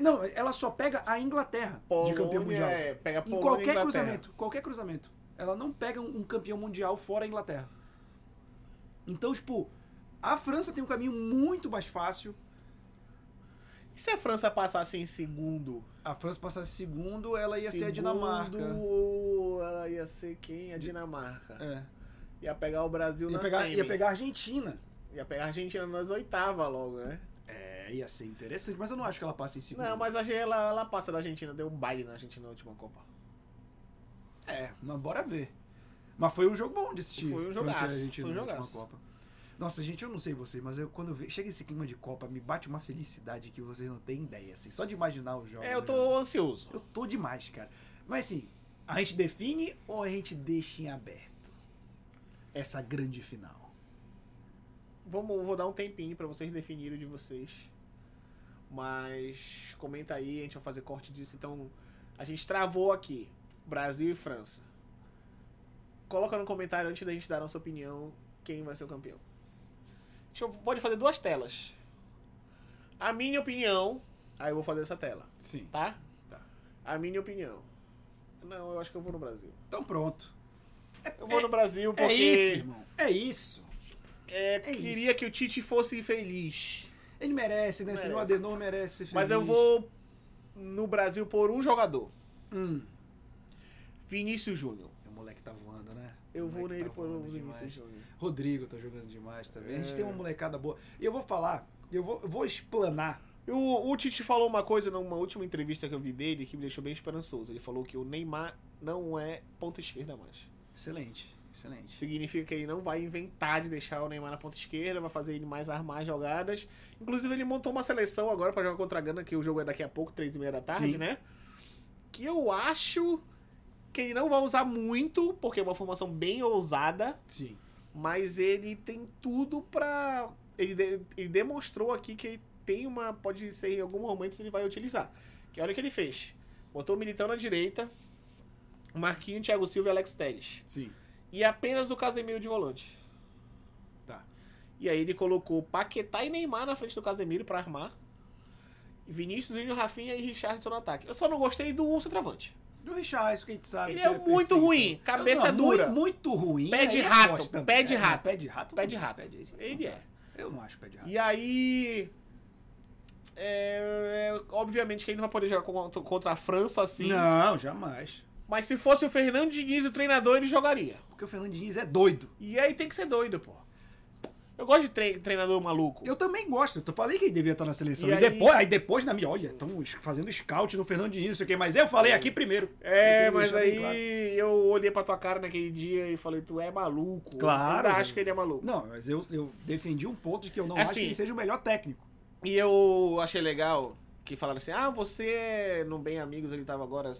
Não, ela só pega a Inglaterra de campeão Polônia, mundial. é, pega Em Polônia e qualquer Inglaterra. cruzamento, qualquer cruzamento. Ela não pega um, um campeão mundial fora a Inglaterra. Então, tipo, a França tem um caminho muito mais fácil. E se a França passasse em segundo? A França passasse segundo, ela ia ser a Segundo, Dinamarca. Ela ia ser quem? A Dinamarca. É. Ia pegar o Brasil Ia na pegar, semi. ia pegar a Argentina. Ia pegar a Argentina nas oitavas logo, né? É, ia ser interessante, mas eu não acho que ela passe em segundo. Não, mas a ela, ela passa da Argentina. Deu um baile na Argentina na última Copa. É, mas bora ver. Mas foi um jogo bom de assistir. Foi um jogaço, foi um jogaço. Copa. Nossa, gente, eu não sei vocês, mas eu, quando eu chega esse clima de Copa, me bate uma felicidade que vocês não têm ideia, assim, só de imaginar os jogos. É, eu já. tô ansioso. Eu tô demais, cara. Mas assim, a gente define ou a gente deixa em aberto essa grande final? Vamos, vou dar um tempinho pra vocês definirem o de vocês. Mas comenta aí, a gente vai fazer corte disso. Então, a gente travou aqui. Brasil e França. Coloca no comentário antes da gente dar a nossa opinião quem vai ser o campeão. Gente pode fazer duas telas. A minha opinião. Aí eu vou fazer essa tela, Sim. tá? Tá. A minha opinião. Não, eu acho que eu vou no Brasil. Então pronto. Eu vou no Brasil porque É isso, irmão. É isso. é, É queria que o Tite fosse feliz. Ele merece, né? Senão o Merece. Adenor merece ser feliz. Mas eu vou no Brasil por um jogador. Hum. Vinícius Júnior. O moleque tá voando, né? Eu vou moleque nele tá por Vinícius. Júnior. Rodrigo tá jogando demais também. A gente É. tem uma molecada boa. E eu vou falar, eu vou, eu vou explanar O, o Tite falou uma coisa numa última entrevista que eu vi dele que me deixou bem esperançoso. Ele falou que o Neymar não é ponta esquerda mais. Excelente, excelente. Significa que ele não vai inventar de deixar o Neymar na ponta esquerda, vai fazer ele mais armar jogadas. Inclusive, ele montou uma seleção agora pra jogar contra a Gana, que o jogo é daqui a pouco, três e meia da tarde, Sim. né? Que eu acho que ele não vai usar muito, porque é uma formação bem ousada, Sim. mas ele tem tudo pra. Ele, de- ele demonstrou aqui que ele tem uma. Pode ser em algum momento que ele vai utilizar. Que olha o que ele fez. Botou o Militão na direita, Marquinhos, Thiago Silva e Alex Telles. Sim. E apenas o Casemiro de volante. Tá. E aí ele colocou Paquetá e Neymar na frente do Casemiro pra armar. Vinícius, Júnior, Rafinha e Richardson no ataque. Eu só não gostei do Richardson. Do Richard, que a gente sabe. Ele que é muito ruim, cabeça Não, dura. Muito, muito ruim. Pé de é rato, pé de É, rato. Pé de rato. Pé de não, rato. pé de- esse Ele é. Eu não acho pé de rato. E aí. é, é, obviamente que ele não vai poder jogar contra, contra a França assim. Não, jamais. Mas se fosse o Fernando Diniz o treinador, ele jogaria. Porque o Fernando Diniz é doido. E aí tem que ser doido, pô. Eu gosto de tre- treinador maluco. Eu também gosto. Eu falei que ele devia estar na seleção. E E, aí- depois, aí depois na minha, olha, estão fazendo scout no Fernando Diniz, não sei o quê, mas eu falei aqui primeiro. É, mas aí claro. eu olhei pra tua cara naquele dia e falei, tu é maluco. Claro. Eu ainda acho que ele é maluco. Não, mas eu, eu defendi um ponto de que eu não É acho assim. que ele seja o melhor técnico. E eu achei legal que falaram assim, ah, você no Bem Amigos, ele tava agora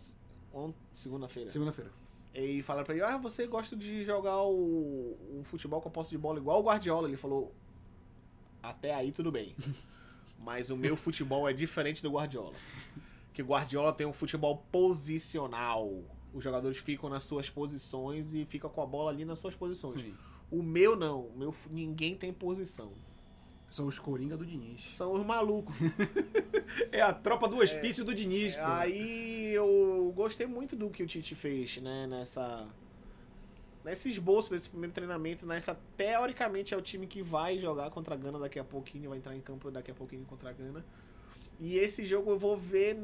ontem, segunda-feira. Segunda-feira. E falaram pra ele, ah, você gosta de jogar o, o futebol com a posse de bola igual o Guardiola. Ele falou, até aí tudo bem. Mas o meu futebol é diferente do Guardiola. Que o Guardiola tem um futebol posicional. Os jogadores ficam nas suas posições e ficam com a bola ali nas suas posições. Sim. O meu não. O meu, ninguém tem posição. São os Coringa do Diniz. São os malucos. É a tropa do hospício do Diniz, pô. Aí eu gostei muito do que o Tite fez, né? Nessa. Nesse esboço desse primeiro treinamento, nessa teoricamente é o time que vai jogar contra a Gana daqui a pouquinho, vai entrar em campo daqui a pouquinho contra a Gana. E esse jogo eu vou ver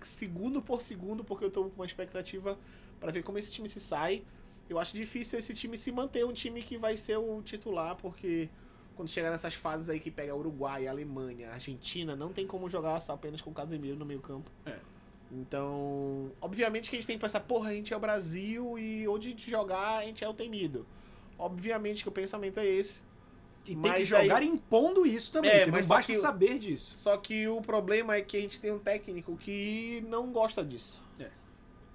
segundo por segundo, porque eu tô com uma expectativa pra ver como esse time se sai. Eu acho difícil esse time se manter um time que vai ser o titular, porque quando chegar nessas fases aí que pega Uruguai, Alemanha, Argentina, não tem como jogar só apenas com o Casemiro no meio campo. É. Então, obviamente que a gente tem que pensar, porra, a gente é o Brasil e onde a gente jogar, a gente é o temido. Obviamente que o pensamento é esse. E tem que jogar aí- impondo isso também, É, não mas só basta que saber disso. Só que o problema é que a gente tem um técnico que não gosta disso. É.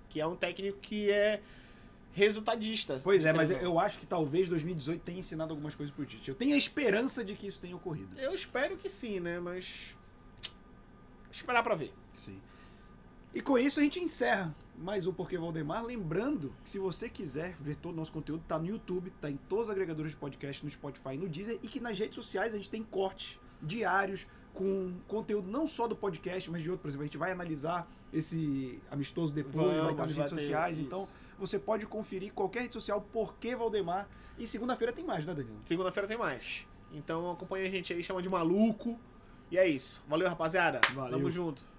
Que é um técnico que é resultadista. Pois é, mas eu acho que talvez 2018 tenha ensinado algumas coisas pro Tite. Eu tenho a esperança de que isso tenha ocorrido. não. Eu espero que sim, né? Mas. Esperar pra ver. Sim. E com isso a gente encerra mais um Porquê Valdemar. Lembrando que se você quiser ver todo o nosso conteúdo, tá no YouTube, tá em todos os agregadores de podcast, no Spotify e no Deezer, e que nas redes sociais a gente tem cortes diários com conteúdo não só do podcast, mas de outro. Por exemplo, a gente vai analisar esse amistoso depois, vai Vamos, estar nas vai redes sociais. isso. Então você pode conferir qualquer rede social Porquê Valdemar. E segunda-feira tem mais, né, Danilo? Segunda-feira tem mais. Então acompanha a gente aí, chama de maluco. E é isso. Valeu, rapaziada. Valeu. Tamo junto.